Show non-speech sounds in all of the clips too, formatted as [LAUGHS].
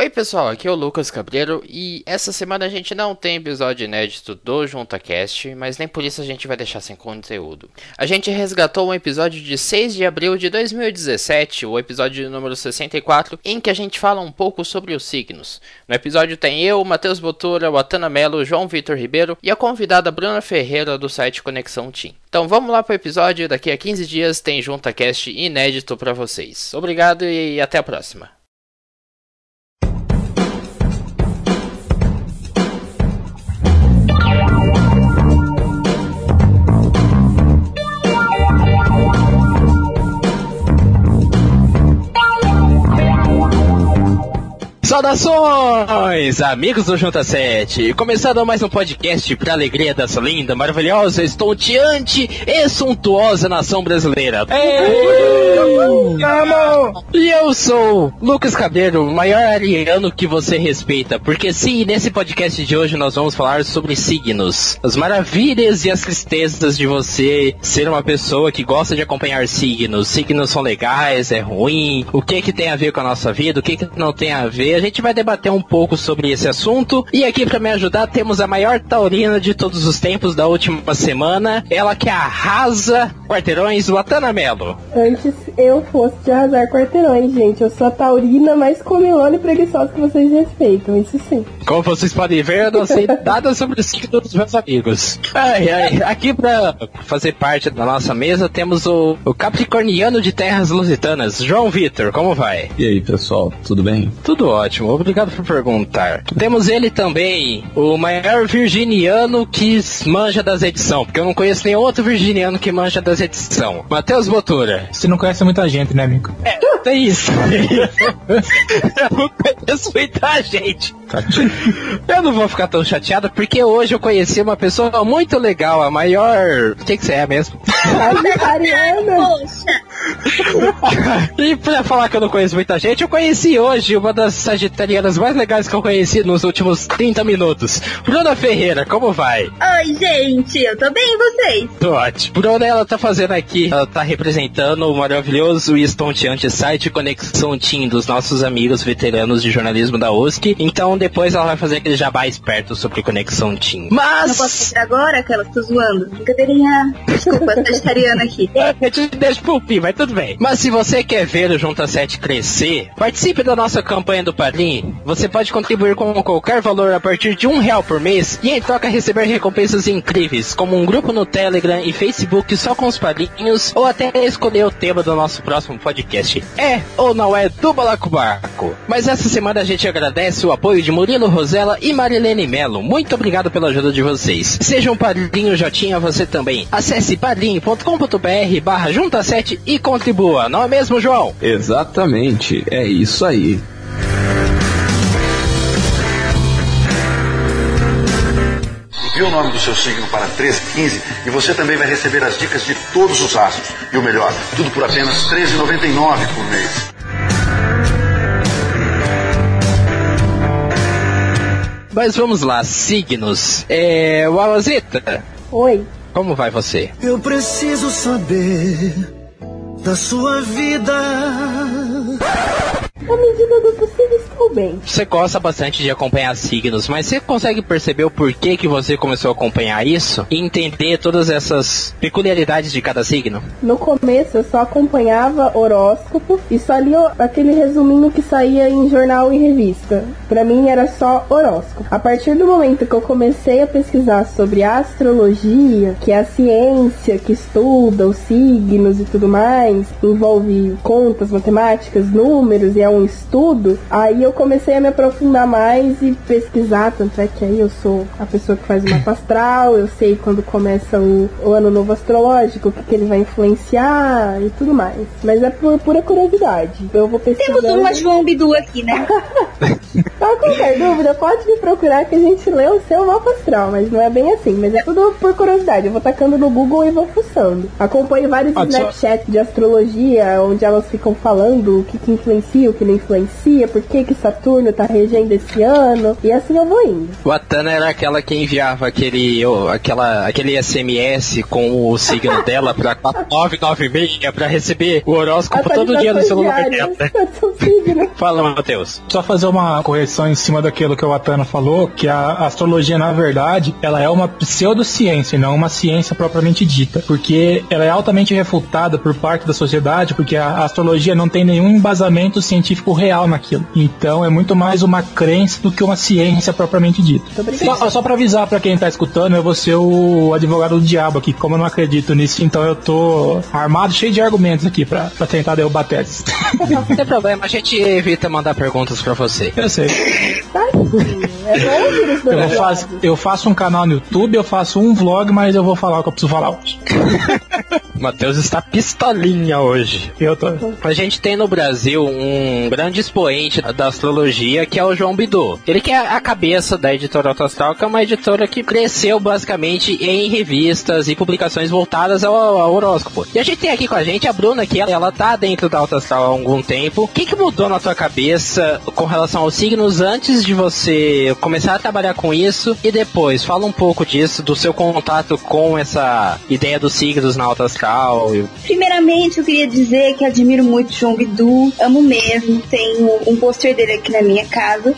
Oi pessoal, aqui é o Lucas Cabreiro e essa semana a gente não tem episódio inédito do JuntaCast, mas nem por isso a gente vai deixar sem conteúdo. A gente resgatou um episódio de 6 de abril de 2017, o episódio número 64, em que a gente fala um pouco sobre os signos. No episódio tem eu, Matheus Botura, Watana Mello, João Vitor Ribeiro e a convidada Bruna Ferreira do site Conexão Team. Então vamos lá pro episódio, daqui a 15 dias tem JuntaCast inédito para vocês. Obrigado e até a próxima. Saudações, amigos do Junta 7! Começando mais um podcast para alegria dessa linda, maravilhosa, estonteante e suntuosa nação brasileira. E eu sou Lucas Cabreiro, o maior ariano que você respeita, porque sim, nesse podcast de hoje nós vamos falar sobre signos, as maravilhas e as tristezas de você ser uma pessoa que gosta de acompanhar signos. Signos são legais, é ruim, o que que tem a ver com a nossa vida, o que que não tem a ver a gente vai debater um pouco sobre esse assunto. E aqui para me ajudar temos a maior taurina de todos os tempos da última semana. Ela que arrasa quarteirões, Watana Melo. Antes eu fosse de arrasar quarteirões, gente. Eu sou a taurina mais comilona e preguiçosa que vocês respeitam, isso sim. Como vocês podem ver, eu não sei [LAUGHS] nada sobre o signo dos meus amigos. Ai, ai, aqui para fazer parte da nossa mesa temos o, o Capricorniano de Terras Lusitanas, João Vitor. Como vai? E aí, pessoal, tudo bem? Tudo ótimo ótimo, obrigado por perguntar. Temos ele também, o maior virginiano que manja das edições, porque eu não conheço nenhum outro virginiano que manja das edições. Matheus Botura. Você não conhece muita gente, né, amigo? É, tem isso. [LAUGHS] eu não conheço muita gente. Eu não vou ficar tão chateado porque hoje eu conheci uma pessoa muito legal, a maior. O que, que você é mesmo? Ariana! Poxa! E pra falar que eu não conheço muita gente, eu conheci hoje uma das sagitarianas mais legais que eu conheci nos últimos 30 minutos. Bruna Ferreira, como vai? Oi, gente, eu tô bem, e vocês? Tô ótimo. Bruna, ela tá fazendo aqui, ela tá representando o maravilhoso e estonteante site Conexão Team dos nossos amigos veteranos de jornalismo da USC. Então depois ela vai fazer aquele jabá esperto sobre Conexão Team. Mas... Não posso fazer agora, aquela que tô zoando. Brincadeirinha. Desculpa, sagitariana aqui. [LAUGHS] Eu te deixo pro fim, mas tudo bem. Mas se você quer ver o Junta 7 crescer, participe da nossa campanha do Padrim. Você pode contribuir com qualquer valor a partir de um real por mês e em troca receber recompensas incríveis, como um grupo no Telegram e Facebook só com os padrinhos, ou até escolher o tema do nosso próximo podcast. É ou não é do Balacobaco? Mas essa semana a gente agradece o apoio de Murilo Rosella e Marilene Melo. Muito obrigado pela ajuda de vocês. Seja um padrinho Jotinha você também. Acesse padrinho.com.br barra junta 7 e contribua, não é mesmo, João? Exatamente, é isso aí. Envie o nome do seu signo para 1315 e você também vai receber as dicas de todos os astros. E o melhor, tudo por apenas R$ 13,99 por mês. Mas vamos lá, signos. É. Wawazita, Oi. como vai você? Eu preciso saber da sua vida. À medida do possível, estou bem. Você gosta bastante de acompanhar signos, mas você consegue perceber o porquê que você começou a acompanhar isso? E entender todas essas peculiaridades de cada signo? No começo eu só acompanhava horóscopo e só lia aquele resuminho que saía em jornal e revista. Pra mim era só horóscopo. A partir do momento que eu comecei a pesquisar sobre astrologia, que é a ciência que estuda os signos e tudo mais, envolve contas, matemáticas, números e é um estudo, aí eu comecei a me aprofundar mais e pesquisar, tanto é que aí eu sou a pessoa que faz o mapa astral, eu sei quando começa o, o ano novo astrológico, o que, que ele vai influenciar e tudo mais. Mas é por pura curiosidade. Eu vou pesquisando. Temos uma João Bidu aqui, né? Pra [LAUGHS] qualquer dúvida, pode me procurar que a gente lê o seu mapa astral, mas não é bem assim, mas é tudo por curiosidade. Eu vou tacando no Google e vou fuçando. Acompanho vários Ah, só- Snapchat de astrologia, onde elas ficam falando o que, que influencia, o que não influencia, por que, que Saturno tá regendo esse ano, e assim eu vou indo. O Atana era aquela que enviava aquele, oh, aquela, aquele SMS com o signo [LAUGHS] dela pra 4996 pra receber o horóscopo todo dia no celular dela. signo. [LAUGHS] Fala, Matheus. Só fazer uma correção em cima daquilo que o Atana falou, que a astrologia, na verdade, ela é uma pseudociência e não uma ciência propriamente dita, porque ela é altamente refutada por parte da sociedade, porque a astrologia não tem nenhum embasamento científico real naquilo. Então é muito mais uma crença do que uma ciência propriamente dita. Só, só para avisar para quem tá escutando, eu vou ser o advogado do diabo aqui, como eu não acredito nisso, então eu tô armado, cheio de argumentos aqui para tentar derrubar teses. Não tem problema, a gente evita mandar perguntas para você. Eu sei. É Eu, faço, eu faço um canal no YouTube, eu faço um vlog, mas eu vou falar o que eu preciso falar hoje. [LAUGHS] Matheus está pistolinha hoje. Eu tô. A gente tem no Brasil um grande expoente da astrologia que é o João Bidu. Ele que é a cabeça da editora Autoastral, que é uma editora que cresceu basicamente em revistas e publicações voltadas ao, ao horóscopo. E a gente tem aqui com a gente a Bruna, que ela, ela tá dentro da Autoastral há algum tempo. O que, que mudou na tua cabeça com relação aos signos antes de você começar a trabalhar com isso e depois? Fala um pouco disso, do seu contato com essa ideia dos signos na Autoastral. E- Primeiramente, eu queria dizer que admiro muito o João Bidu, amo mesmo. Tenho um pôster dele aqui na minha casa.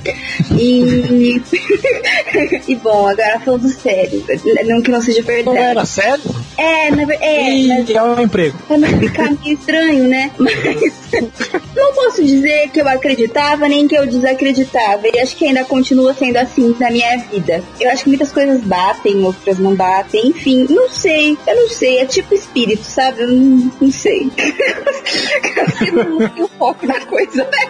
E. [LAUGHS] e bom, agora falando sério, não que não seja Não verdade. era sério? É, na ver- é, mas E é um emprego. pra não ficar meio estranho, né? Mas [LAUGHS] não posso dizer que eu acreditava nem que eu desacreditava. E acho que ainda continua sendo assim na minha vida. Eu acho que muitas coisas batem, outras não batem. Enfim, não sei. Eu não sei. É tipo espírito, sabe? Eu não, não sei. [LAUGHS] eu foco na coisa, né?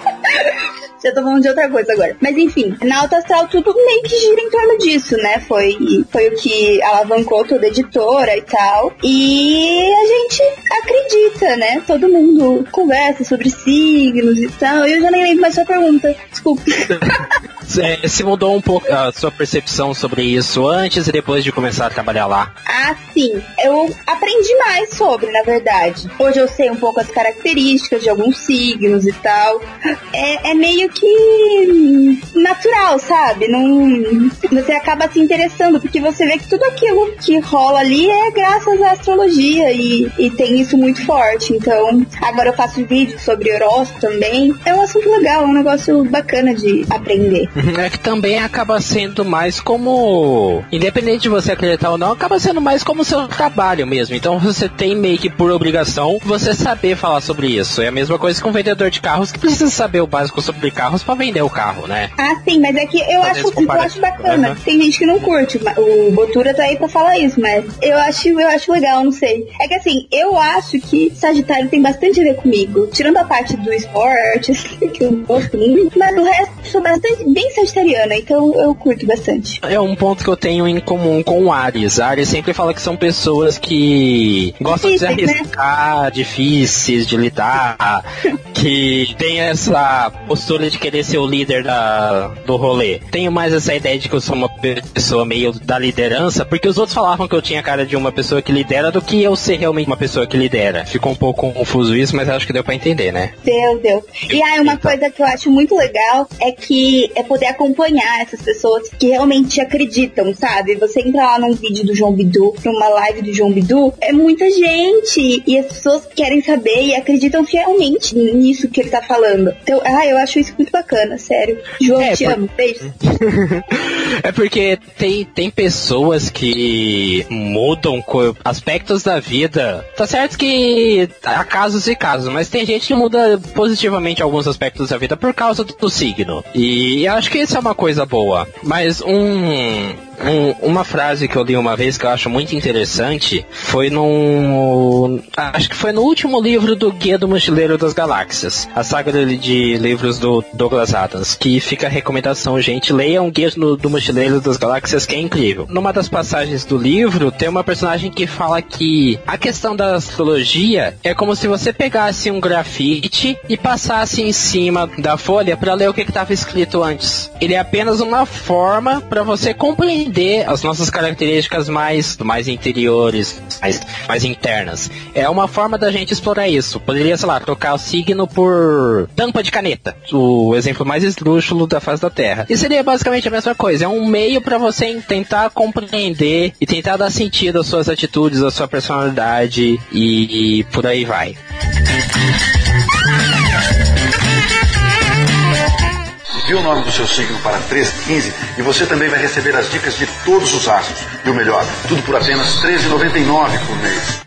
Já tô falando de outra coisa agora. Mas enfim, na Alta Astral tudo meio que gira em torno disso, né? Foi, foi o que alavancou toda a editora e tal. E a gente acredita, né? Todo mundo conversa sobre signos e tal. Eu já nem lembro mais sua pergunta. Desculpa. [LAUGHS] É, se mudou um pouco a sua percepção sobre isso antes e depois de começar a trabalhar lá? Ah, sim. Eu aprendi mais sobre, na verdade. Hoje eu sei um pouco as características de alguns signos e tal. É, é meio que natural, sabe? Não, você acaba se interessando, porque você vê que tudo aquilo que rola ali é graças à astrologia e, e tem isso muito forte. Então, agora eu faço vídeo sobre horóscopo também. É um assunto legal, é um negócio bacana de aprender. [LAUGHS] É que também acaba sendo mais como. Independente de você acreditar ou não, acaba sendo mais como seu trabalho mesmo. Então você tem meio que por obrigação você saber falar sobre isso. É a mesma coisa com um vendedor de carros que precisa saber o básico sobre carros para vender o carro, né? Ah, sim, mas é que eu acho, eu acho bacana. né? Tem gente que não curte. O Botura tá aí pra falar isso, mas eu acho, eu acho legal, não sei. É que assim, eu acho que Sagitário tem bastante a ver comigo. Tirando a parte do esporte, [LAUGHS] assim, que eu gosto muito. Mas o resto, sou bastante, bem sagitariana, então eu curto bastante. É um ponto que eu tenho em comum com o Ares. A Ares sempre fala que são pessoas que gostam de se Difíceis, né? arriscar, difíceis de lidar, [LAUGHS] que tem essa postura de querer ser o líder da, do rolê. Tenho mais essa ideia de que eu sou uma pessoa meio da liderança, porque os outros falavam que eu tinha cara de uma pessoa que lidera do que eu ser realmente uma pessoa que lidera. Ficou um pouco confuso isso, mas acho que deu pra entender, né? Deu, deu. E aí, uma coisa que eu acho muito legal é que é poder acompanhar essas pessoas que realmente acreditam, sabe? Você entra lá num vídeo do João Bidu, numa live do João Bidu, é muita gente. E as pessoas querem saber e acreditam fielmente nisso que ele tá falando. Então, ah, eu acho isso muito bacana, sério. João, É, te por- amo. Beijo. [LAUGHS] É porque tem, tem pessoas que mudam aspectos da vida. Tá certo que há casos e casos, mas tem gente que muda positivamente alguns aspectos da vida por causa do, do signo. E eu acho que isso é uma coisa boa. Mas um, um- uma frase que eu li uma vez que eu acho muito interessante foi num. Acho que foi no último livro do Guia do Mochileiro das Galáxias, a saga de, de livros do Douglas Adams, que fica a recomendação, gente, leiam o Guia do, do Mochileiro das Galáxias, que é incrível. Numa das passagens do livro, tem uma personagem que fala que a questão da astrologia é como se você pegasse um grafite e passasse em cima da folha para ler o que estava escrito antes. Ele é apenas uma forma para você compreender as nossas características mais, mais interiores, mais, mais internas. É uma forma da gente explorar isso. Poderia, sei lá, trocar o signo por tampa de caneta. O exemplo mais esdrúxulo da face da Terra. E seria basicamente a mesma coisa. É um meio para você tentar compreender e tentar dar sentido às suas atitudes, à sua personalidade e, e por aí vai. Envie o nome do seu signo para 1315 e você também vai receber as dicas de todos os astros. E o melhor, tudo por apenas R$ 13,99 por mês.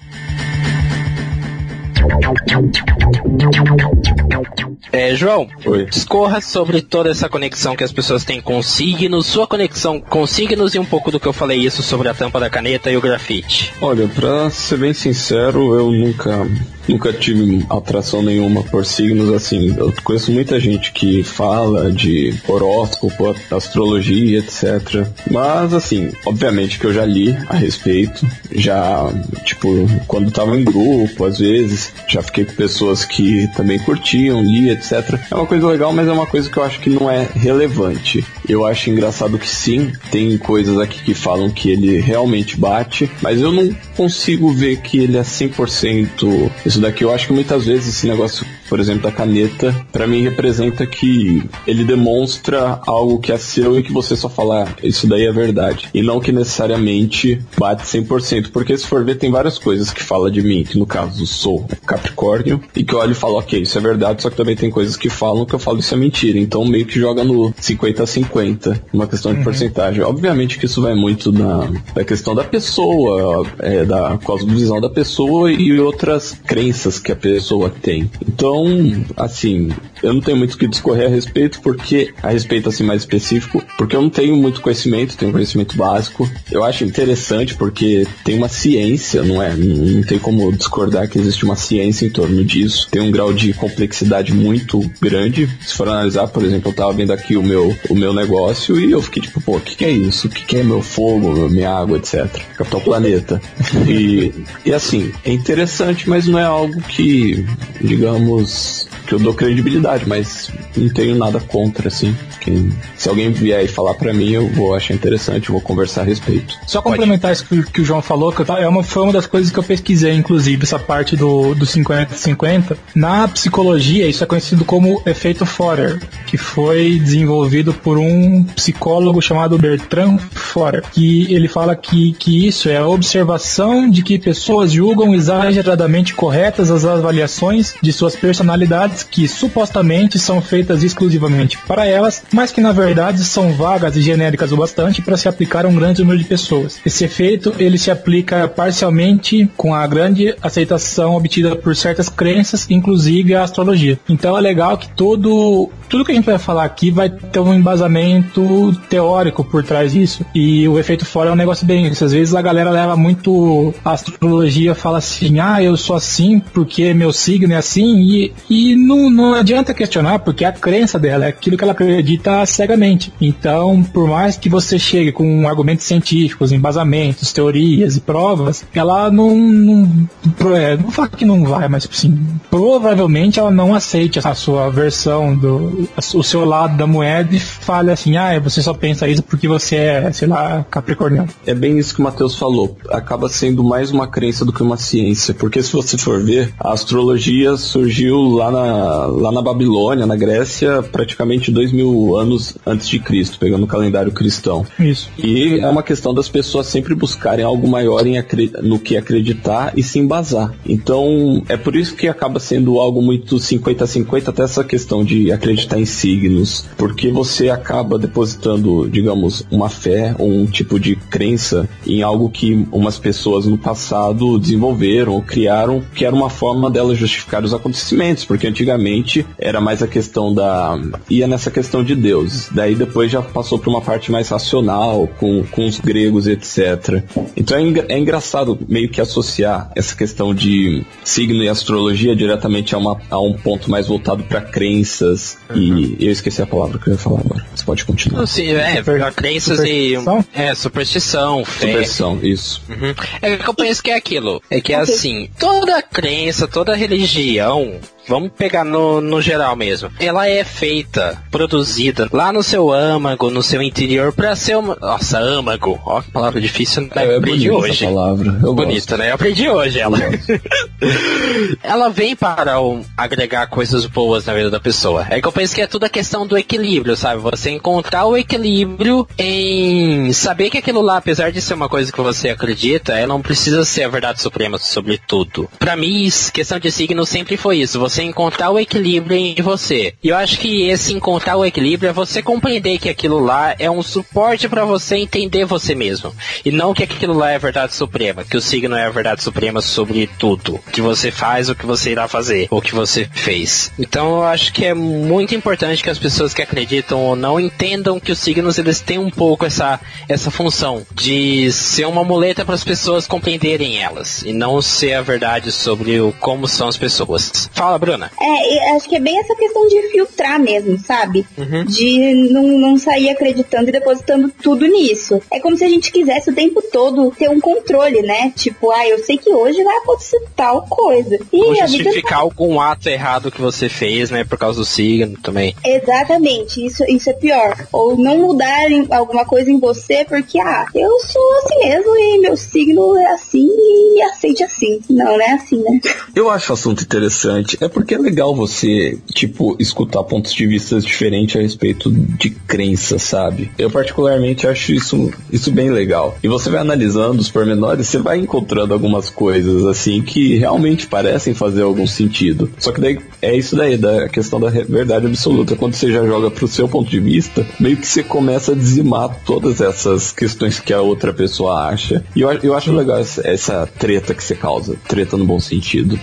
É, João, Oi. discorra sobre toda essa conexão que as pessoas têm com signos, sua conexão com signos e um pouco do que eu falei isso sobre a tampa da caneta e o grafite. Olha, pra ser bem sincero, eu nunca, nunca tive atração nenhuma por signos assim. Eu conheço muita gente que fala de horóscopo, astrologia, etc. Mas assim, obviamente que eu já li a respeito, já, tipo, quando tava em grupo, às vezes, já fiquei com pessoas que também curtiam, li, etc. É uma coisa legal, mas é uma coisa que eu acho que não é relevante. Eu acho engraçado que sim, tem coisas aqui que falam que ele realmente bate, mas eu não consigo ver que ele é 100% isso daqui. Eu acho que muitas vezes esse negócio, por exemplo, da caneta, pra mim representa que ele demonstra algo que é seu e que você só fala, "Ah, isso daí é verdade. E não que necessariamente bate 100%, porque se for ver, tem várias coisas que fala de mim, que no caso sou Capricórnio, e que eu olho e falo, ok, isso é verdade, só que também tem coisas que falam que eu falo isso é mentira. Então meio que joga no 50 a 50, uma questão de porcentagem. Obviamente que isso vai muito da, da questão da pessoa, é, da cosmovisão da pessoa e outras crenças que a pessoa tem. Então, assim, eu não tenho muito o que discorrer a respeito, porque a respeito assim mais específico, porque eu não tenho muito conhecimento, tenho conhecimento básico. Eu acho interessante porque tem uma ciência, não é? Não, tem como discordar que existe uma ciência em torno disso. Tem um grau de complexidade muito grande. Se for analisar, por exemplo, eu tava vendo aqui o meu, o meu negócio e eu fiquei tipo, pô, o que, que é isso? O que, que é meu fogo, minha água, etc. Capitão Planeta. [LAUGHS] E, e assim, é interessante, mas não é algo que, digamos, que eu dou credibilidade, mas não tenho nada contra, assim. Que, se alguém vier e falar pra mim, eu vou achar interessante, vou conversar a respeito. Só complementar isso que, que o João falou, que eu é uma, foi uma das coisas que eu pesquisei, inclusive, essa parte do, do 50-50. Na psicologia, isso é conhecido como efeito Forer, que foi desenvolvido por um psicólogo chamado Bertrand Forer, que ele fala que, que isso é a observação de que pessoas julgam exageradamente corretas as avaliações de suas personalidades que supostamente são feitas exclusivamente para elas, mas que na verdade são vagas e genéricas o bastante para se aplicar a um grande número de pessoas. Esse efeito ele se aplica parcialmente com a grande aceitação obtida por certas crenças, inclusive a astrologia. Então é legal que todo tudo que a gente vai falar aqui vai ter um embasamento teórico por trás disso. E o efeito fora é um negócio bem. Às vezes a galera leva muito a astrologia, fala assim, ah, eu sou assim porque meu signo é assim, e, e não, não adianta questionar, porque a crença dela é aquilo que ela acredita cegamente. Então, por mais que você chegue com argumentos científicos, embasamentos, teorias e provas, ela não. Não, é, não fala que não vai, mas assim, provavelmente ela não aceite a sua versão do. O seu lado da moeda e fale assim, ah, você só pensa isso porque você é, sei lá, capricorniano. É bem isso que o Matheus falou. Acaba sendo mais uma crença do que uma ciência. Porque se você for ver, a astrologia surgiu lá na, lá na Babilônia, na Grécia, praticamente dois mil anos antes de Cristo, pegando o calendário cristão. Isso. E é uma questão das pessoas sempre buscarem algo maior em no que acreditar e se embasar. Então, é por isso que acaba sendo algo muito 50-50, até essa questão de acreditar em signos. Porque você acaba depositando, digamos, uma fé ou um tipo de crença em algo que umas pessoas no passado desenvolveram ou criaram, que era uma forma delas justificar os acontecimentos. Porque antigamente era mais a questão da. ia nessa questão de Deus. Daí depois já passou para uma parte mais racional, com, com os gregos, etc. Então é, é engraçado meio que associar essa questão de signo e astrologia diretamente a, uma, a um ponto mais voltado para crenças. E eu esqueci a palavra que eu ia falar agora. Você pode continuar. Assim, é, Super- crenças e. superstição? É, superstição, fé. Superstição, isso. Uhum. É que eu penso que é aquilo. É que é assim, toda crença, toda religião, vamos pegar no, no geral mesmo, ela é feita, produzida lá no seu âmago, no seu interior, pra ser uma. Nossa, âmago, ó que palavra difícil, né? É, é aprendi hoje. palavra. Eu Bonita, né? Eu aprendi hoje ela. [LAUGHS] ela vem para um, agregar coisas boas na vida da pessoa. É que eu penso que é tudo a questão do equilíbrio, sabe? Você encontrar o equilíbrio em saber que aquilo lá, apesar de ser uma coisa que você acredita, ela não precisa ser a verdade suprema sobre tudo. Pra mim, questão de signo sempre foi isso. Você você encontrar o equilíbrio em você. E eu acho que esse encontrar o equilíbrio é você compreender que aquilo lá é um suporte para você entender você mesmo. E não que aquilo lá é a verdade suprema, que o signo é a verdade suprema sobre tudo. Que você faz, o que você irá fazer, ou que você fez. Então eu acho que é muito importante que as pessoas que acreditam ou não entendam que os signos eles têm um pouco essa, essa função de ser uma muleta para as pessoas compreenderem elas e não ser a verdade sobre o como são as pessoas. Fala, Bruna. É, acho que é bem essa questão de filtrar mesmo, sabe? Uhum. De não, não sair acreditando e depositando tudo nisso. É como se a gente quisesse o tempo todo ter um controle, né? Tipo, ah, eu sei que hoje vai acontecer tal coisa. E Ou justificar algum ato errado que você fez, né? Por causa do signo também. Exatamente, isso, isso é pior. Ou não mudar em- alguma coisa em você porque, ah, eu sou assim mesmo e meu signo é assim e aceite assim. Não, não é assim, né? Eu acho o assunto interessante. É porque é legal você, tipo, escutar pontos de vista diferentes a respeito de crença, sabe? Eu particularmente acho isso, isso bem legal. E você vai analisando os pormenores, você vai encontrando algumas coisas assim que realmente parecem fazer algum sentido. Só que daí é isso daí, da questão da verdade absoluta. Quando você já joga pro seu ponto de vista, meio que você começa a dizimar todas essas questões que a outra pessoa acha. E eu, eu acho legal essa, essa treta que você causa. Treta no bom sentido.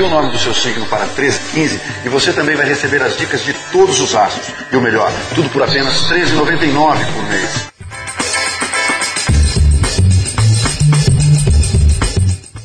Envie o nome do seu signo para 1315 e você também vai receber as dicas de todos os astros. E o melhor, tudo por apenas R$ 13,99 por mês.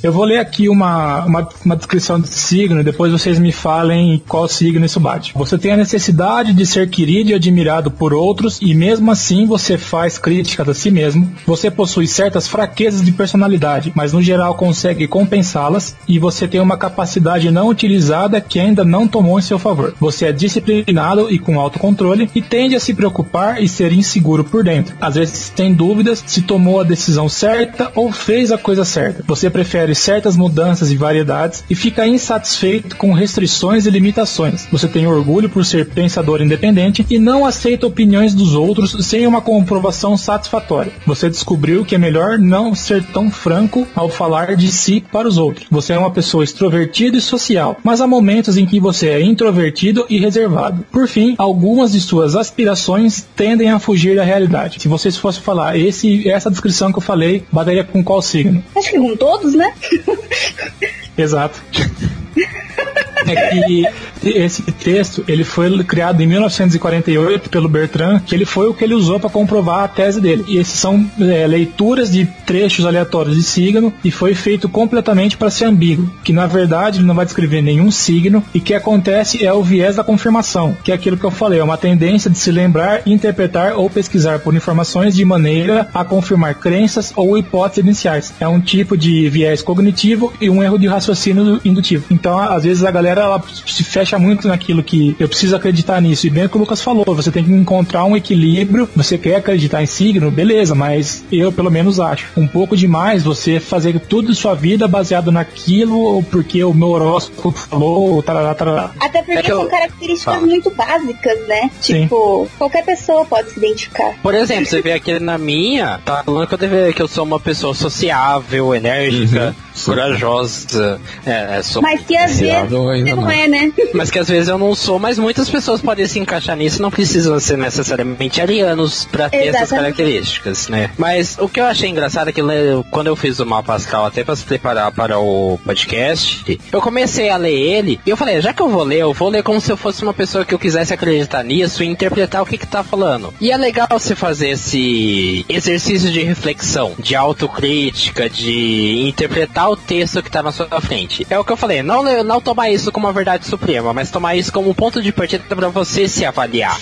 Eu vou ler aqui uma, uma, uma descrição desse signo e depois vocês me falem qual signo isso bate. Você tem a necessidade de ser querido e admirado por outros e mesmo assim você faz críticas a si mesmo. Você possui certas fraquezas de personalidade, mas no geral consegue compensá-las e você tem uma capacidade não utilizada que ainda não tomou em seu favor. Você é disciplinado e com autocontrole e tende a se preocupar e ser inseguro por dentro. Às vezes tem dúvidas se tomou a decisão certa ou fez a coisa certa. Você prefere certas mudanças e variedades e fica insatisfeito com restrições e limitações. Você tem orgulho por ser pensador independente e não aceita opiniões dos outros sem uma comprovação satisfatória. Você descobriu que é melhor não ser tão franco ao falar de si para os outros. Você é uma pessoa extrovertida e social, mas há momentos em que você é introvertido e reservado. Por fim, algumas de suas aspirações tendem a fugir da realidade. Se vocês fossem falar esse, essa descrição que eu falei, bateria com qual signo? Acho que com todos, né? Exato. É que esse texto ele foi criado em 1948 pelo Bertrand, que ele foi o que ele usou para comprovar a tese dele. E esses são é, leituras de trechos aleatórios de signo e foi feito completamente para ser ambíguo, que na verdade ele não vai descrever nenhum signo e que acontece é o viés da confirmação, que é aquilo que eu falei, é uma tendência de se lembrar, interpretar ou pesquisar por informações de maneira a confirmar crenças ou hipóteses iniciais. É um tipo de viés cognitivo e um erro de raciocínio indutivo. Então, às vezes a galera ela se fecha muito naquilo que eu preciso acreditar nisso. E bem o que o Lucas falou, você tem que encontrar um equilíbrio. Você quer acreditar em signo, beleza, mas eu pelo menos acho um pouco demais você fazer tudo de sua vida baseado naquilo ou porque o meu horóscopo falou, tarará, tarará. Até porque É eu- são características Fala. muito básicas, né? Sim. Tipo, qualquer pessoa pode se identificar. Por exemplo, você vê aqui na minha, tá falando que eu, deve, que eu sou uma pessoa sociável, enérgica, corajosa. É, é, sou Mas que às vezes não não. é, né? Mas que às vezes eu não sou, mas muitas pessoas podem se encaixar nisso, não precisam ser necessariamente arianos pra ter essas características, né? Mas o que eu achei engraçado é que quando eu fiz o mapa astral até pra se preparar para o podcast, eu comecei a ler ele e eu falei, já que eu vou ler, eu vou ler como se eu fosse uma pessoa que eu quisesse acreditar nisso e interpretar o que que tá falando. E é legal você fazer esse exercício de reflexão, de autocrítica, de interpretar o texto que tá na sua frente. É o que eu falei, não, não tomar isso como uma verdade suprema, mas tomar isso como um ponto de partida pra você se avaliar.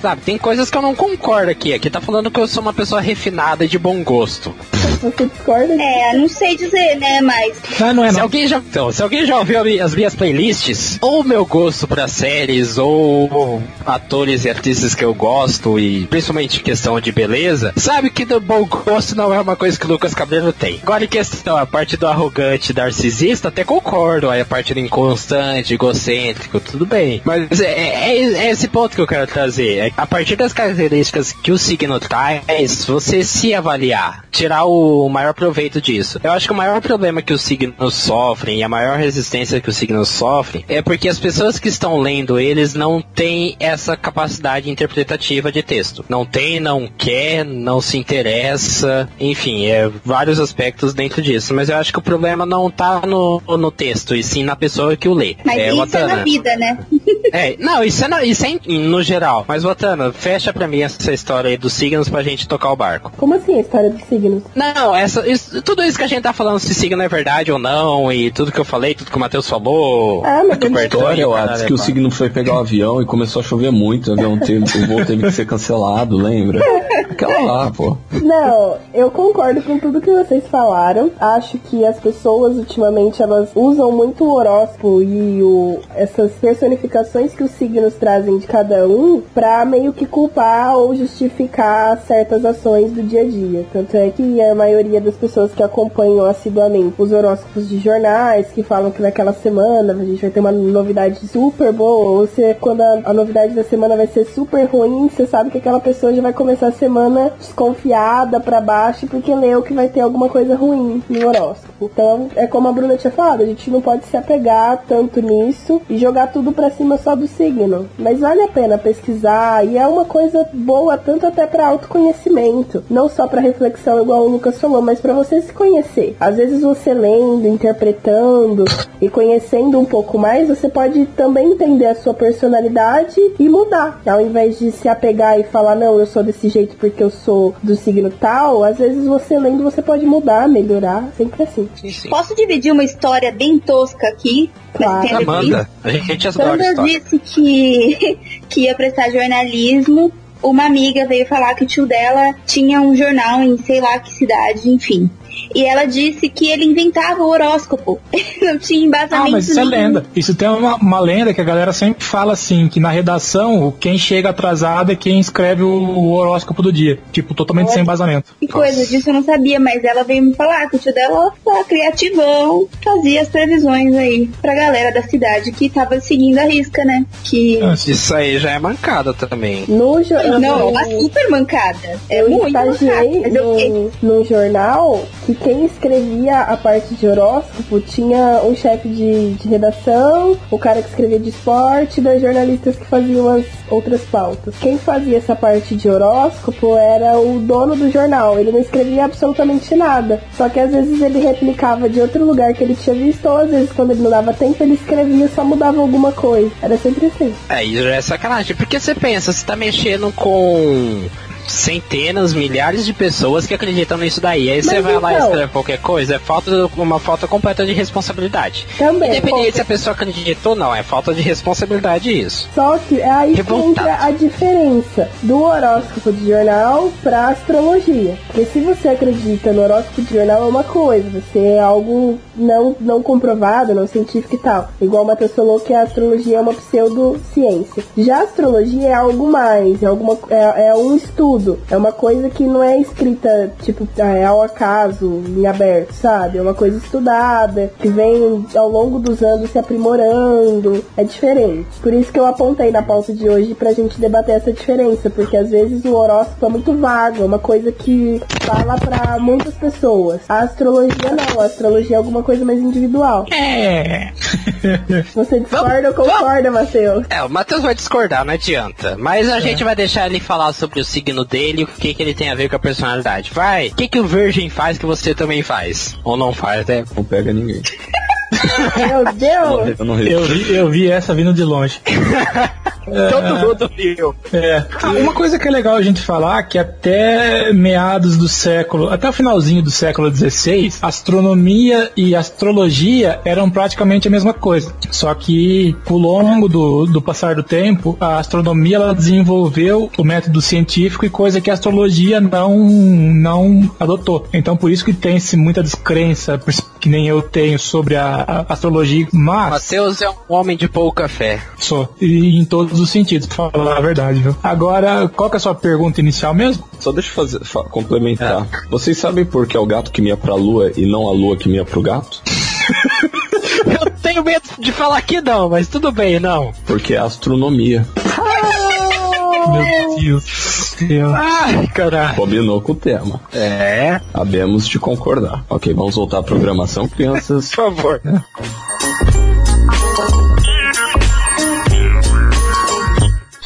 Sabe, tem coisas que eu não concordo aqui. Aqui tá falando que eu sou uma pessoa refinada e de bom gosto. Você discorda? É, não sei dizer, né? Mas Ah, não é Se não. alguém já, então, se alguém já ouviu a as minhas playlists, ou o meu gosto pra séries, ou atores e artistas que eu gosto, e principalmente questão de beleza, sabe que do bom gosto não é uma coisa que o Lucas Cabreiro tem. Agora em questão, a parte do arrogante, narcisista, até concordo. Aí a parte do inconstante, egocêntrico, tudo bem. Mas é, é- é esse ponto que eu quero trazer. É a partir das características que o signo traz, você se avaliar. tirar o maior proveito disso. Eu acho que o maior problema que os signos sofrem e a maior resistência que os signos sofrem é porque as pessoas que estão lendo eles não têm essa capacidade interpretativa de texto. Não tem, não quer, não se interessa, enfim, é vários aspectos dentro disso. Mas eu acho que o problema não tá no, no texto, e sim na pessoa que o lê. Mas é, isso Watana. é na vida, né? É, não, isso é, no, isso é em- no geral. Mas, Watana, fecha pra mim essa história aí dos signos pra gente tocar o barco. Como assim a história dos signos? Não, essa, isso- tudo isso que a gente tá falando, se signo é verdade ou não, e tudo que eu falei, tudo que o Matheus falou. Ah, mas que História, Watts, caralho, que o signo foi pegar o avião e começou a chover muito. O avião teve, o voo teve que ser cancelado, lembra? Aquela lá, pô. Não, eu concordo com tudo que vocês falaram. Acho que as pessoas ultimamente elas usam muito o horóscopo e o, essas personificações que os signos trazem de cada um pra meio que culpar ou justificar certas ações do dia a dia. Tanto é que a maioria das pessoas que acompanham assiduamente os horóscopos de jornais que falam que naquela semana a gente vai ter uma novidade super boa, ou você, quando a, a novidade da semana vai ser super ruim, você sabe que aquela pessoa já vai começar a semana desconfiada pra baixo porque leu que vai ter alguma coisa ruim no horóscopo. Então, é como a Bruna tinha falado, a gente não pode se apegar tanto nisso e jogar tudo pra cima só do signo. Mas vale a pena pesquisar e é uma coisa boa tanto até pra autoconhecimento, não só pra reflexão igual o Lucas falou, mas pra você se conhecer. Às vezes você lendo, interpretando e conhecendo um pouco mais, você pode também entender a sua personalidade e mudar. Ao invés de se apegar e falar, não, eu sou desse jeito porque eu sou do signo tal, às vezes você lendo você pode mudar, melhorar, sempre assim. Sim, sim. Posso dividir uma história bem tosca aqui? Mas Claro. isso? Amanda, a gente adora Quando eu história. disse que, [LAUGHS] que ia prestar jornalismo, uma amiga veio falar que o tio dela tinha um jornal em sei lá que cidade, enfim. E ela disse que ele inventava o horóscopo. [LAUGHS] Não tinha Ah, embasamento mas isso é nenhum. lenda. Isso tem uma, uma lenda que a galera sempre fala assim, que na redação, quem chega atrasado é quem escreve o, o horóscopo do dia. Tipo, totalmente sem embasamento. Que coisa disso eu não sabia, mas ela veio me falar que o tio dela foi criativão, fazia as previsões aí pra galera da cidade que tava seguindo a risca, né? Que. Isso aí já é mancada também. No jo- eu- Não, eu- uma super mancada. É eu muito mancada. Mas eu num jornal que quem escrevia a parte de horóscopo tinha um chefe de, de redação, o cara que escrevia de esporte, dois jornalistas que faziam as outras pautas. Quem fazia essa parte de horóscopo era o dono do jornal. Ele não escrevia absolutamente nada. Só que às vezes ele replicava de outro lugar que ele tinha visto, ou às vezes quando ele não dava tempo, ele escrevia só mudava alguma coisa. Era sempre assim. É, isso é sacanagem. Porque você pensa, você tá mexendo com centenas, milhares de pessoas que acreditam nisso daí. Aí você vai lá e então- escreve qualquer coisa, é falta, uma falta completa de responsabilidade. Também. Independente pô, se a pessoa acreditou ou não, é falta de responsabilidade isso. Só que é aí que entra a diferença do horóscopo de jornal pra astrologia. Porque se você acredita no horóscopo de jornal é uma coisa, você é algo não, não comprovado, não científico e tal. Igual o Matheus falou que a astrologia é uma pseudociência. Já a astrologia é algo mais, é, alguma, é, é um estudo, é uma coisa que não é escrita, tipo, é ao acaso, em aberto, sabe? É uma coisa estudada, que vem ao longo dos anos se aprimorando, é diferente. Por isso que eu apontei na pauta de hoje pra gente debater essa diferença, porque às vezes o horóscopo é muito vago, é uma coisa que fala pra muitas pessoas. A astrologia não, a astrologia é alguma coisa mais individual. É. [LAUGHS] Você discorda ou concorda, Matheus? É, o Matheus vai discordar, não adianta. Mas a gente vai deixar ele falar sobre o signo dele o que, que ele tem a ver com a personalidade. Vai! O que, que o virgem faz que você também faz? Ou não faz, né? Não pega ninguém. [LAUGHS] Meu Deus! Eu não Eu vi, eu vi essa vindo de longe. [LAUGHS] Todo mundo viu. É. Ah, Uma coisa que é legal a gente falar que até meados do século, até o finalzinho do século XVI, astronomia e astrologia eram praticamente a mesma coisa. Só que, ao longo do, do passar do tempo, a astronomia ela desenvolveu o método científico e coisa que a astrologia não, não adotou. Então, por isso que tem-se muita descrença, que nem eu tenho, sobre a, a astrologia, mas. Matheus é um homem de pouca fé. Sou. E em todos os sentidos, pra falar a verdade, viu? Agora, qual que é a sua pergunta inicial mesmo? Só deixa eu fazer, fa- complementar. Vocês sabem por que é o gato que mia pra lua e não a lua que mia pro gato? [LAUGHS] Eu tenho medo de falar que não, mas tudo bem, não. Porque é astronomia. Meu Deus do céu. Ai, caralho. Combinou com o tema. É, Sabemos de concordar. Ok, vamos voltar à programação, crianças. por favor.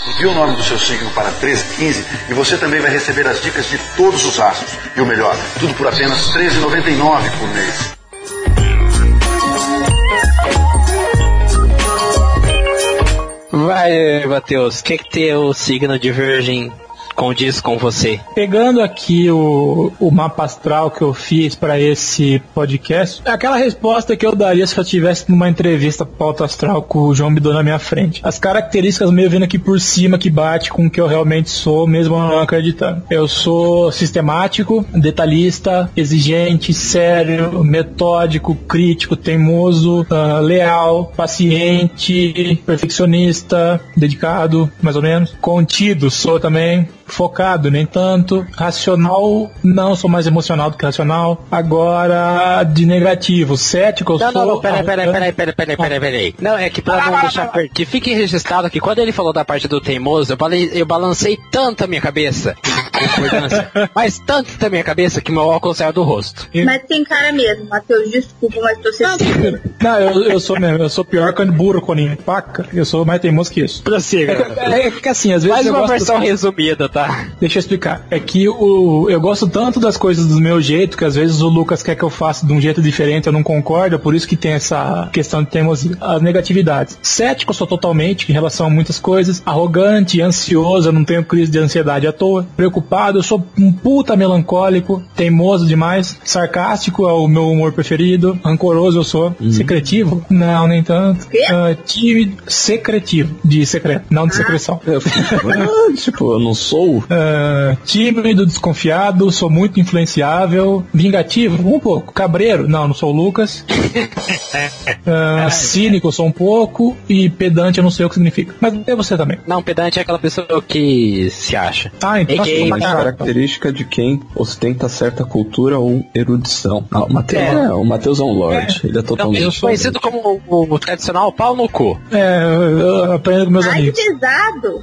Envie o nome do seu signo para 1315 e você também vai receber as dicas de todos os astros. E o melhor, tudo por apenas R$ 13,99 por mês. Vai, Matheus, o que que tem o signo de virgem condiz com você? Pegando aqui o, o mapa astral que eu fiz pra esse podcast, é aquela resposta que eu daria se eu estivesse numa entrevista pauta astral com o João Bidô na minha frente. As características meio vindo aqui por cima que bate com o que eu realmente sou, mesmo não acreditando. Eu sou sistemático, detalhista, exigente, sério, metódico, crítico, teimoso, ah, leal, paciente, perfeccionista, dedicado, mais ou menos. Contido sou também, focado, nem tanto. Racional, não, sou mais emocional do que racional. Agora, de negativo, cético, eu Não, sou. não, não, peraí, peraí, peraí, peraí, peraí, peraí, peraí. Não, é que pra não deixar per... que fique registrado que quando ele falou da parte do teimoso, eu, bale- eu balancei tanto a minha cabeça, [LAUGHS] mas tanto da minha cabeça que meu óculos saiu do rosto. Mas tem cara mesmo, Matheus, desculpa, mas tô sendo Não, eu, eu sou mesmo, eu sou pior que burro, Coninho. Paca, eu sou mais teimoso que isso. Prossiga. É, é que assim, às vezes Mais eu uma gosto versão resumida, tá? Deixa eu explicar. É que o, eu gosto tanto das coisas do meu jeito que às vezes o Lucas quer que eu faça de um jeito diferente, eu não concordo, é por isso que tem essa questão de teimosia. As negatividades. Cético eu sou totalmente em relação a muitas coisas. Arrogante, ansioso, eu não tenho crise de ansiedade à toa. Preocupado, eu sou um puta melancólico, teimoso demais. Sarcástico é o meu humor preferido. Rancoroso eu sou. Secretivo? Não, nem tanto. Ah, tímido, secretivo, de secreto, não de secreção. Eu fico, ah, tipo, eu não sou. Ah, tímido, desconfiado, sou muito influenciável, vingativo, um pouco. Cabreiro, não, não sou o Lucas. Ah, [LAUGHS] cínico, eu sou um pouco. E pedante, eu não sei o que significa. Mas é você também. Não, pedante é aquela pessoa que se acha. Ah, então. É Uma mas- característica de quem ostenta certa cultura ou erudição. Ah, o Matheus é, o Matheus é um lord. Ele é Não, totalmente. eu sou conhecido como o, o tradicional pau no cu. É, eu eu aprendo com meus Ai, amigos. pesado!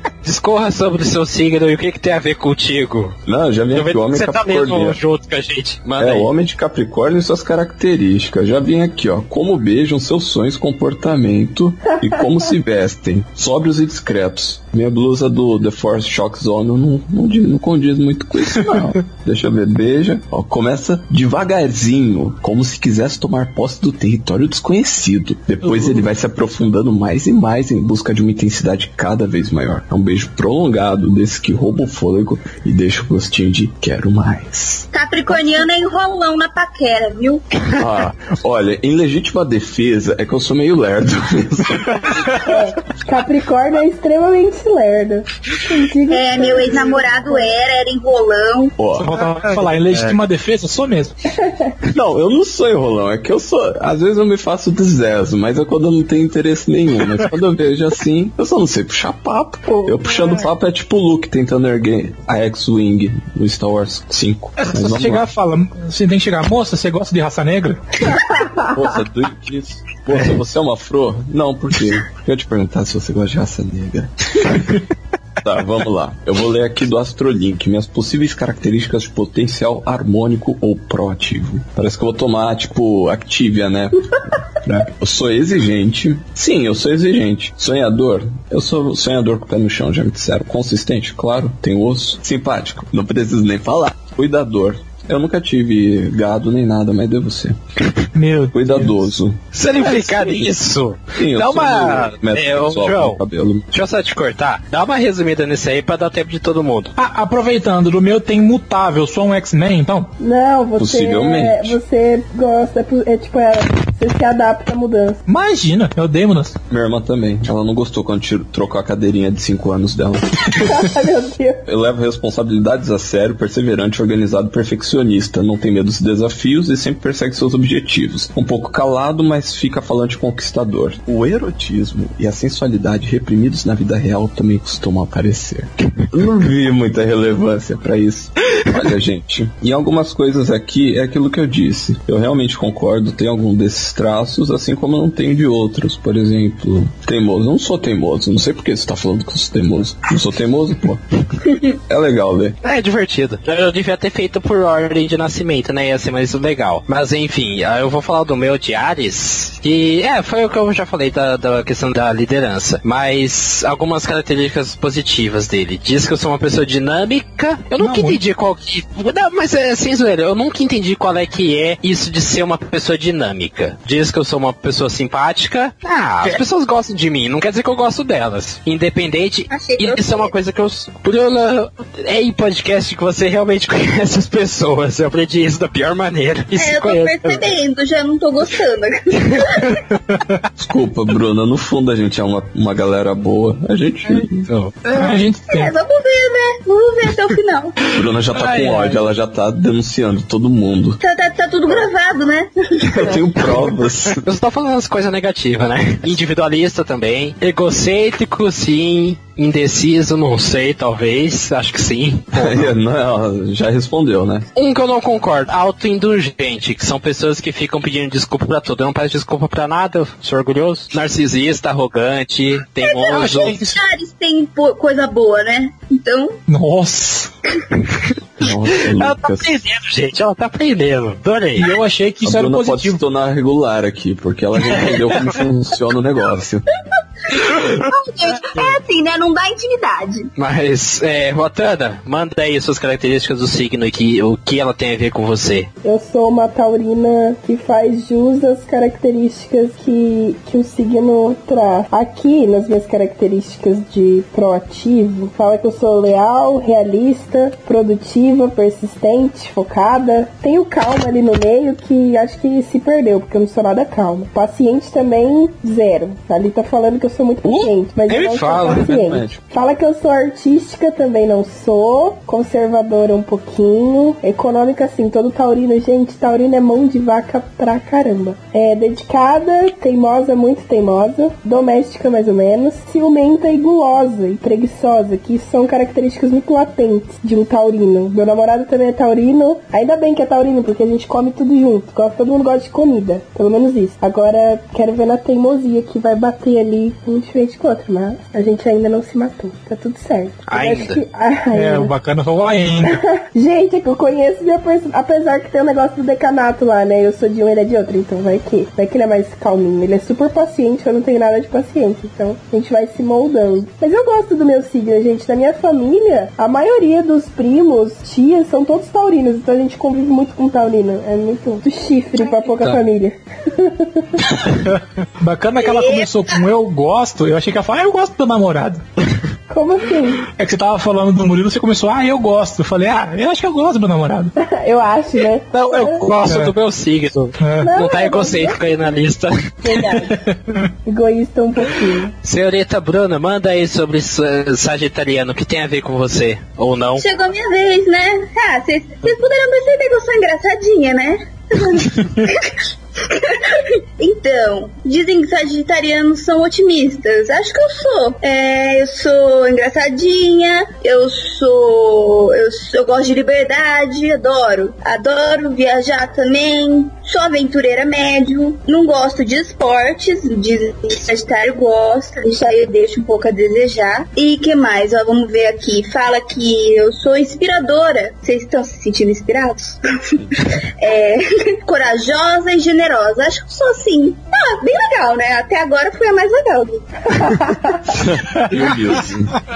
[LAUGHS] Discorra sobre o seu signo e o que, que tem a ver contigo. Não, já vim Eu aqui, o homem você tá mesmo capricorniano. junto com a gente. Manda É, aí. o homem de Capricórnio e suas características. Já vim aqui, ó. Como beijam seus sonhos, comportamento e como se vestem. Sóbrios e discretos. Minha blusa do The Force Shock Zone não, não, não condiz muito com isso, não. [LAUGHS] Deixa eu ver. Beija. Ó, começa devagarzinho, como se quisesse tomar posse do território desconhecido. Depois ele vai se aprofundando mais e mais em busca de uma intensidade cada vez maior. É um beijo prolongado, desse que rouba o fôlego e deixa o gostinho de quero mais. Capricorniano é enrolão na paquera, viu? Ah, olha, em legítima defesa é que eu sou meio lerdo [LAUGHS] mesmo. Capricórnio é extremamente lerdo. Diga É, meu ex-namorado era, era enrolão. Ó, Vou voltar a falar, em legítima defesa, eu sou mesmo. [LAUGHS] não, eu não sou enrolão, é que eu sou. Às vezes eu me faço de zezo, mas é quando eu não tenho interesse nenhum. Mas quando eu vejo assim, eu só não sei puxar papo. Eu puxando papo é tipo o Luke tentando erguer a X-Wing no Star Wars 5. É, se você chegar lá. e fala, você tem que chegar, moça, você gosta de raça negra? Moça, doido disso. Moça, você é uma fro? Não, por quê? Porque eu te perguntar se você gosta de raça negra. [LAUGHS] Tá, vamos lá. Eu vou ler aqui do Astrolink minhas possíveis características de potencial harmônico ou proativo. Parece que eu vou tomar, tipo, Activia, né? [LAUGHS] Né? Eu sou exigente. Sim, eu sou exigente. Sonhador. Eu sou sonhador com o pé no chão, já me disseram. Consistente, claro. Tem osso. Simpático. Não preciso nem falar. Cuidador. Eu nunca tive gado nem nada, mas devo ser. Meu Deus. Cuidadoso. Se ele ficar nisso, Sim, eu dá sou uma. É, João, cabelo. deixa eu só te cortar. Dá uma resumida nisso aí pra dar tempo de todo mundo. Ah, aproveitando, no meu tem mutável, sou um X-Men, então? Não, você, Possivelmente. você gosta, é, é tipo, é, você se adapta à mudança. Imagina, eu dei mudança. Minha irmã também. Ela não gostou quando tiro, trocou a cadeirinha de 5 anos dela. [LAUGHS] Meu Deus. Eu levo responsabilidades a sério, perseverante, organizado, perfeccionista. Não tem medo dos desafios e sempre persegue seus objetivos. Um pouco calado, mas fica falante conquistador. O erotismo e a sensualidade reprimidos na vida real também costumam aparecer. Eu não vi muita relevância pra isso. Olha, gente, em algumas coisas aqui é aquilo que eu disse. Eu realmente concordo, tem algum desses desses traços, assim como eu não tenho de outros. Por exemplo, teimoso. Não sou teimoso. Não sei por que você tá falando que eu sou teimoso. Não sou teimoso, pô. [LAUGHS] É legal ver. É divertido. Eu devia ter feito por ordem de nascimento, né? Ia ser mais legal. Mas enfim, aí eu vou falar do meu de Ares. Que é, foi o que eu já falei da, da questão da liderança. Mas algumas características positivas dele. Diz que eu sou uma pessoa dinâmica. Eu nunca Não, entendi qual que. Não, mas é sem zoeira, eu nunca entendi qual é que é isso de ser uma pessoa dinâmica. Diz que eu sou uma pessoa simpática. Ah, as pessoas gostam de mim, não quer dizer que eu gosto delas. Independente. Achei isso é uma coisa que eu. Bruna, é em podcast que você realmente [LAUGHS] conhece as pessoas. Eu aprendi isso da pior maneira. E É, se eu tô conhece. percebendo, já não tô gostando. [LAUGHS] Desculpa, Bruna. No fundo a gente é uma, uma galera boa. A gente. Então, a gente tem. É, vamos ver, né? Vamos ver até o final. Bruna já tá Ai, com ai. ódio, ela já tá denunciando todo mundo. Tá, tá, tá tudo gravado, né? Eu tenho provas. [LAUGHS] Eu só tô falando as coisas negativas, né? Individualista também. Egocêntrico, sim. Indeciso, não sei, talvez. Acho que sim. [LAUGHS] não, já respondeu, né? Um que eu não concordo, autoindulgente, que são pessoas que ficam pedindo desculpa pra tudo. Eu não peço desculpa pra nada, eu sou orgulhoso. Narcisista, arrogante, teimoso. Ares tem po- coisa boa, né? Então, Nossa! Nossa, Ela tá aprendendo, gente, ela tá aprendendo. Adorei. E eu achei que isso a era Bruna pode se positivo. tornar regular aqui, porque ela já entendeu como [LAUGHS] funciona o negócio. É assim, né? Não dá intimidade. Mas, é, Rotana, manda aí suas características do signo e que, o que ela tem a ver com você. Eu sou uma taurina que faz jus às características que, que o signo traz. Aqui, nas minhas características de proativo, fala que eu sou leal, realista, produtiva, persistente, focada. Tenho calma ali no meio que acho que se perdeu, porque eu não sou nada calma. Paciente também, zero. Ali tá falando que eu sou muito paciente, mas nem eu não fala, sou paciente. Fala que eu sou artística, também não sou. Conservadora um pouquinho. Econômica, sim. Todo taurino, gente, taurino é mão de vaca pra caramba. É dedicada, teimosa, muito teimosa. Doméstica, mais ou menos. Ciumenta e gulosa e preguiçosa, que são características muito latentes de um taurino. Meu namorado também é taurino. Ainda bem que é taurino, porque a gente come tudo junto. Todo mundo gosta de comida. Pelo menos isso. Agora, quero ver na teimosia que vai bater ali um com o outro, mas a gente ainda não se matou. Tá tudo certo. Ainda? acho que- [LAUGHS] Ah, É, ainda. o bacana foi o ainda. [LAUGHS] Gente, é que eu conheço minha person... Apesar que tem o negócio do decanato lá, né? Eu sou de um, ele é de outro, então vai que. Vai que ele é mais calminho. Ele é super paciente, eu não tenho nada de paciência. Então a gente vai se moldando. Mas eu gosto do meu signo, gente. Da minha família, a maioria dos primos, tias, são todos taurinos. Então a gente convive muito com taurino. É muito, muito chifre pra pouca Tá. família. [LAUGHS] Bacana que ela começou com eu gosto, eu achei que ela falou, ah, eu gosto do namorado. [LAUGHS] Como assim? É que você tava falando do Murilo, você começou, ah, eu gosto. Eu falei, ah, eu acho que eu gosto do meu namorado. [LAUGHS] eu acho, né? Não, eu gosto É. do meu signo. É. Não tá é, egocêntrico aí na lista. Verdade. [LAUGHS] Egoísta um pouquinho. Senhorita Bruna, manda aí sobre sa- Sagitariano, o que tem a ver com você? Ou não? Chegou a minha vez, né? Ah, vocês vocês puderam perceber que eu sou engraçadinha, né? Então, dizem que sagitarianos são otimistas. Acho que eu sou. É, eu sou engraçadinha, eu sou, eu sou. Eu gosto de liberdade, adoro. Adoro viajar também. Sou aventureira médio. Não gosto de esportes. Que Sagitário gosta. Isso aí deixa um pouco a desejar. E que mais? Ó, vamos ver aqui. Fala que eu sou inspiradora. Vocês estão se sentindo inspirados? [LAUGHS] é, [LAUGHS] corajosa e generosa. Acho que eu sou assim. Ah, bem legal, né? Até agora foi a mais legal. [LAUGHS] Meu Deus.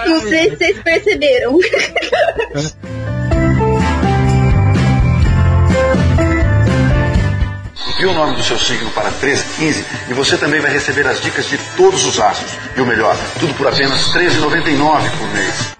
Não sei se vocês perceberam. Envie o nome do seu signo para 1315 e você também vai receber as dicas de todos os astros. E o melhor, tudo por apenas R$ 13,99 por mês.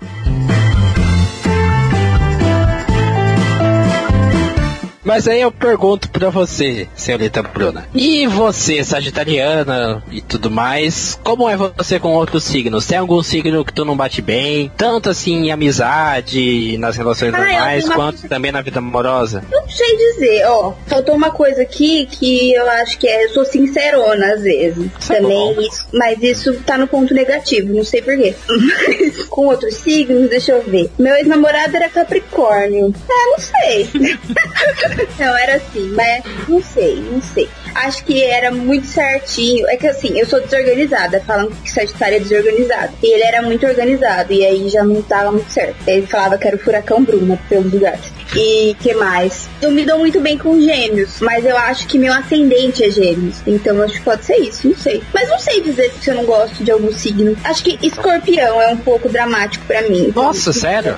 Mas aí eu pergunto pra você, senhorita Bruna. E você, sagitariana e tudo mais, como é você com outros signos? Tem algum signo que tu não bate bem? Tanto assim em amizade, nas relações Ah, normais, quanto também na vida amorosa? Não sei dizer, ó. Faltou uma coisa aqui que eu acho que é. Eu sou sincerona às vezes. Isso é também, bom. isso- mas isso tá no ponto negativo, não sei porquê. [LAUGHS] Com outros signos, deixa eu ver. Meu ex-namorado era Capricórnio. Ah, não sei. [LAUGHS] Não, era assim, mas não sei, não sei. Acho que era muito certinho. É que assim, eu sou desorganizada, falam que Sagitário é desorganizado. E ele era muito organizado, e aí já não tava muito certo. Ele falava que era o furacão Bruna pelos lugares. E que mais? Eu me dou muito bem com gêmeos, mas eu acho que meu ascendente é gêmeos. Então eu acho que pode ser isso, não sei. Mas não sei dizer se eu não gosto de algum signo. Acho que escorpião é um pouco dramático pra mim. Nossa, sério?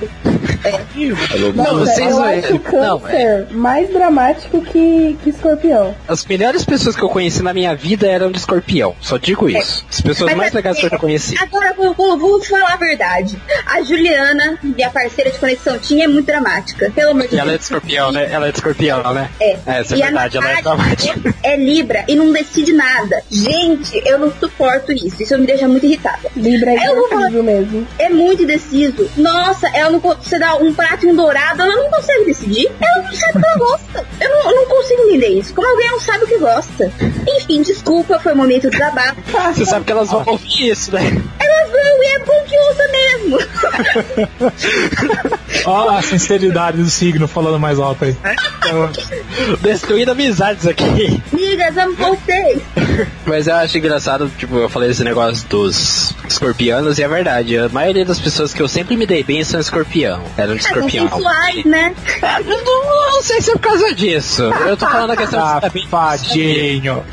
Nossa, Não, vocês eu não- câncer mais dramático que, que escorpião. As melhores pessoas que eu conheci na minha vida eram de escorpião. Só digo isso. As pessoas Mas mais sabe legais que eu já conheci. Agora eu vou, vou, vou falar a verdade. A Juliana, minha parceira de conexão, tinha é muito dramática. Pelo E ela é de escorpião, né? Ela é de escorpião, né? É. Essa é a verdade, ela é dramática. É Libra e não decide nada. Gente, eu não suporto isso. Isso me deixa muito irritada. Libra é indeciso mesmo. É muito indeciso. Nossa, ela não você dá um prato e um dourado, ela não consegue decidir. Ela não sabe o que ela gosta. Eu não, eu não consigo entender isso. Como alguém não sabe o que gosta? Enfim, desculpa, foi um momento de desabafo. Você sabe que elas vão ouvir isso, né? Elas vão e é bom que ouça mesmo. [LAUGHS] Ó, a sinceridade do signo falando mais alto aí. [LAUGHS] Destruindo amizades aqui. Amigas, amo vocês. [LAUGHS] Mas eu acho engraçado, tipo, eu falei esse negócio dos escorpianos e é verdade. A maioria das pessoas que eu sempre me dei bem são escorpião. Eram de Ah, escorpião. sensuais, né? Eu [LAUGHS] não, não sei se é por causa disso. Eu tô falando a questão de Safadinho.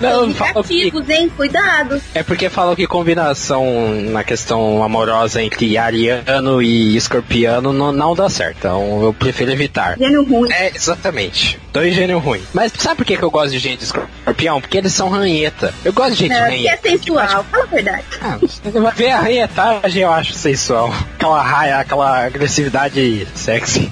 Não, falam que, hein? Cuidado. é porque falam que combinação na questão amorosa entre ariano e escorpiano não, não dá certo. Então eu prefiro evitar. Gênio ruim. É, exatamente. Dois gênios ruins. Mas sabe por que, que eu gosto de gente de escorpião? Porque eles são ranheta. Eu gosto de gente Não, que é ranheta. sensual. Fala a verdade. Ah, você vai ver a ranhetagem, eu acho sensual. Aquela raia, aquela agressividade sexy.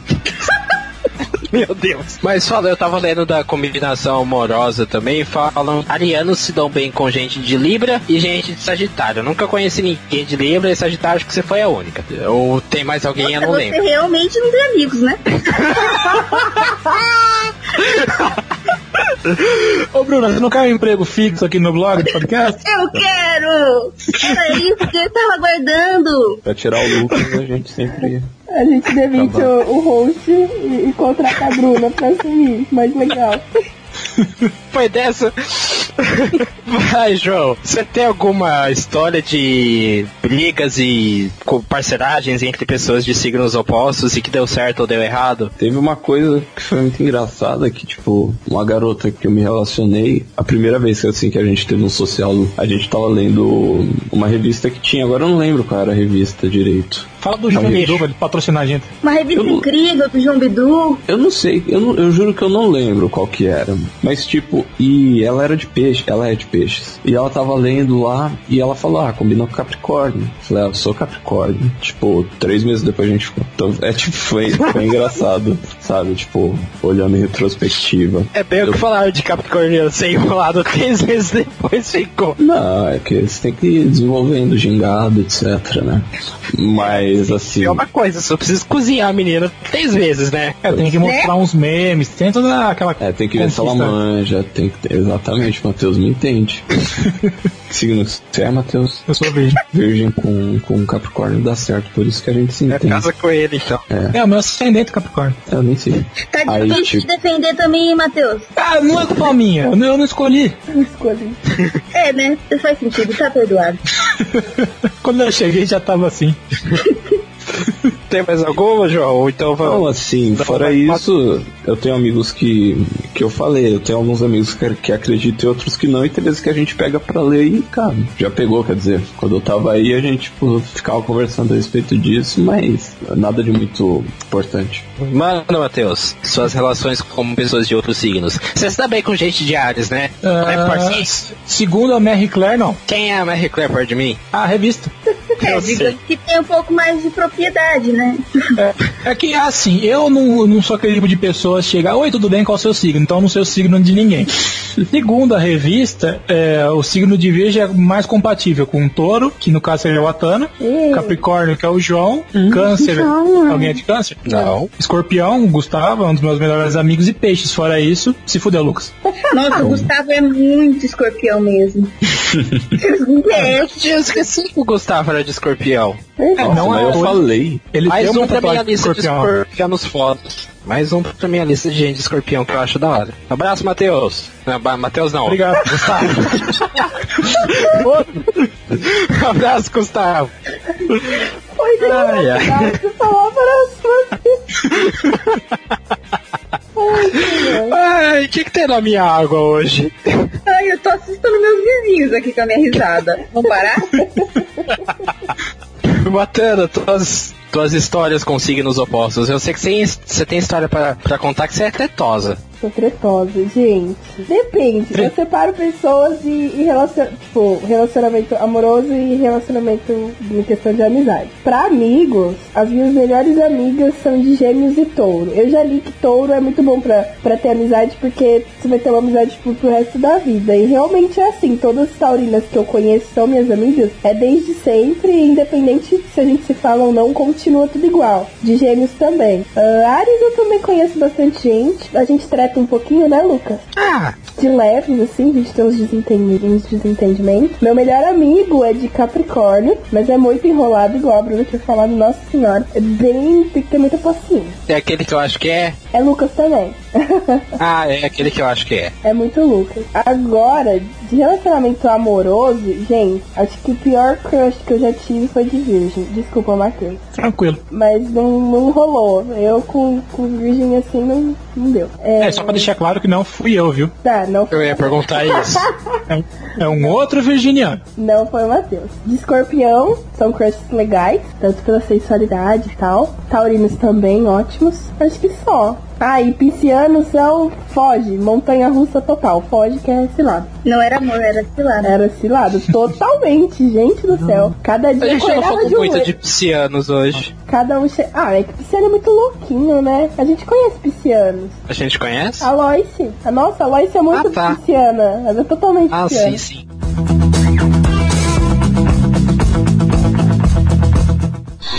[LAUGHS] Meu Deus. Mas fala, eu tava lendo da combinação amorosa também, falam arianos se dão bem com gente de Libra e gente de Sagitário. Eu nunca conheci ninguém de Libra e Sagitário, acho que você foi a única. Ou tem mais alguém, eu não você lembro. realmente não tem amigos, né? [LAUGHS] Ô, Bruno, você não quer um emprego fixo aqui no blog do podcast? [LAUGHS] Eu quero! Era isso que eu tava aguardando. Pra tirar o lucro, a gente sempre. A gente demite o, o host e, e contrata a Bruna pra assumir. Mais legal. [LAUGHS] Foi dessa. Vai, João. Você tem alguma história de brigas e parceragens entre pessoas de signos opostos e que deu certo ou deu errado? Teve uma coisa que foi muito engraçada, que tipo, uma garota que eu me relacionei, a primeira vez que assim que a gente teve um social, a gente tava lendo uma revista que tinha, agora eu não lembro qual era a revista direito. Fala do João Bidu pra ele patrocinar a gente. Uma revista Eu incrível do João Bidu. Eu não sei, eu, não- eu juro que eu não lembro qual que era. Mas tipo, e ela era de peixe, ela é de peixes. E ela tava lendo lá e ela falou, ah, combinou com Capricórnio. Eu falei, ah, eu sou Capricórnio. Tipo, três meses depois a gente ficou. Então, é tipo, foi, foi engraçado, sabe? Tipo, olhando em retrospectiva. É bem o que falaram de Capricórnio [LAUGHS] ser enrolado três meses depois ficou. Não, é que você tem que ir desenvolvendo gingado, etc, né? Mas assim. É uma coisa, só preciso cozinhar a menina três vezes, né? É, tem que mostrar uns memes, tem toda aquela. É, tem que ver se ela. Manja, tem que ter. Exatamente, Matheus me entende. Que [LAUGHS] Signo que você é, Matheus? Eu sou virgem. Virgem com, com Capricórnio dá certo, por isso que a gente se É entende. casa com ele, então. É, o meu ascendente Capricórnio. Eu nem sei. Tá Aí, difícil tipo- de defender também, Matheus? Ah, não é culpa minha, eu não, eu não escolhi. Eu escolhi. [LAUGHS] É, né? Faz sentido, tá perdoado. Quando eu cheguei já tava assim. [LAUGHS] [LAUGHS] Tem mais alguma, João? Ou então Não, vamos. assim, Então, fora vai- isso, eu tenho amigos que, que eu falei, eu tenho alguns amigos que, que acreditam e outros que não, e tem vezes que a gente pega pra ler e, cara, já pegou, quer dizer, quando eu tava aí a gente, tipo, ficava conversando a respeito disso, mas nada de muito importante. Mano, Matheus, suas relações com pessoas de outros signos. Você está bem com gente de Ares, né? Não é Ah, parceiro? segundo a Mary Claire, não. Quem é a Mary Claire perto de mim? A revista. É, Eu digamos sei. que tem um pouco mais de propriedade, né? É, é que, assim, eu não, não sou aquele tipo de pessoa que chega, oi, tudo bem, qual é o seu signo? Então eu não sei o signo de ninguém. Segundo a revista, é, o signo de virgem é mais compatível com o touro, que no caso seria o Atana, Capricórnio, que é o João, Câncer, alguém é de câncer? Não. Escorpião, o Gustavo, é um dos meus melhores amigos, e peixes. Fora isso, se fudeu, Lucas. Nossa, o Gustavo é muito escorpião mesmo. [LAUGHS] é, Eu esqueci que o Gustavo era de escorpião. É, não Mas é eu todo. falei. Ele Mais um pra minha de lista de escorpião. escorpianos fodas. Mais um pra minha lista de gente de escorpião que eu acho da hora. Abraço, Matheus. Não, Matheus não. Obrigado, Gustavo. [LAUGHS] Abraço, Gustavo. Foi de Ai, senhor. Ai, o que, que tem na minha água hoje? Ai, eu tô assustando meus vizinhos aqui com a minha risada. Vamos parar? [LAUGHS] Matando tuas, tuas histórias com signos opostos. Eu sei que você, tem história pra contar que você é tretosa. Sou tretosa, gente. Depende. Eu separo pessoas e, e relacion... tipo, relacionamento amoroso e relacionamento em questão de amizade. Pra amigos, as minhas melhores amigas são de gêmeos e touro. Eu já li que touro é muito bom pra, pra ter amizade porque você vai ter uma amizade tipo, pro resto da vida. E realmente é assim. Todas as taurinas que eu conheço são minhas amigas. É desde sempre, independente se a gente se fala ou não, continua tudo igual. De gêmeos também. Ah, Ares eu também conheço bastante gente. A gente trata um pouquinho, né, Lucas? Ah, De leves, assim, a gente tem uns desentendimentos. desentendimentos. Meu melhor amigo é de Capricórnio, mas é muito enrolado, igual a Bruna tinha falado, nossa senhora. É bem. tem que ter muita paciência. é aquele que eu acho que é? É Lucas também. [LAUGHS] Ah, é aquele que eu acho que é. É muito Lucas. Agora, de relacionamento amoroso, gente, acho que o pior crush que eu já tive foi de Virgem. Desculpa, Matheus. Tranquilo. Mas não, não rolou. Eu com, com Virgem assim não, não deu. É, É, só pra deixar claro que não fui eu, viu? Tá, não Eu ia perguntar [LAUGHS] isso. É um, é um outro virginiano. Não foi o Matheus. De escorpião, são crushes legais, tanto pela sensualidade e tal. Taurinos também, ótimos. Acho que só. Ah, e piscianos são foge, montanha russa total. Foge que é cilado. Não era amor, era cilada. Era cilado, totalmente, gente do céu. Cada A dia gente não acordava falou de um muito jeito. de piscianos hoje. Cada um che... Ah, é que pisciano é muito louquinho, né? A gente conhece piscianos. A gente conhece? A Loice. A nossa, a Loice é muito Ah, tá. pisciana. Ela é totalmente Ah, pisciana. sim, sim.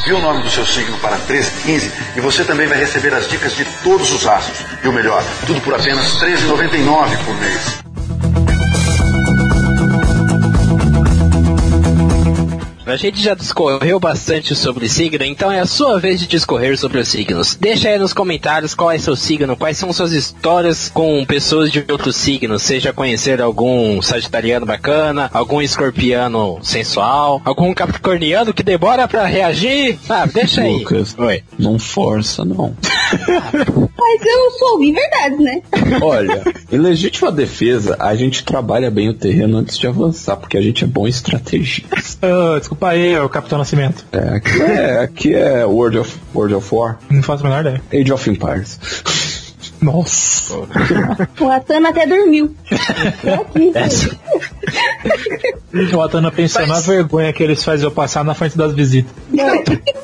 Envie o nome do seu signo para 1315 e você também vai receber as dicas de todos os astros. E o melhor, tudo por apenas R$ 13,99 por mês. A gente já discorreu bastante sobre signo, então é a sua vez de discorrer sobre os signos. Deixa aí nos comentários qual é seu signo, quais são suas histórias com pessoas de outros signos, seja conhecer algum sagitariano bacana, algum escorpiano sensual, algum capricorniano que demora pra reagir. Ah, deixa aí. Lucas. Oi. Não força, não. [LAUGHS] Mas eu só ouvi verdade, né? Olha, em legítima defesa, a gente trabalha bem o terreno antes de avançar, porque a gente é bom estrategista. Ah, desculpa aí, o Capitão Nascimento. É, aqui é, aqui é World of, World of War, Não faço a menor ideia. Age of Empires. Nossa. O Atana até dormiu. [LAUGHS] Tô aqui, Essa- gente. O Atana pensou na vergonha que eles fazem eu passar na frente das visitas. Não,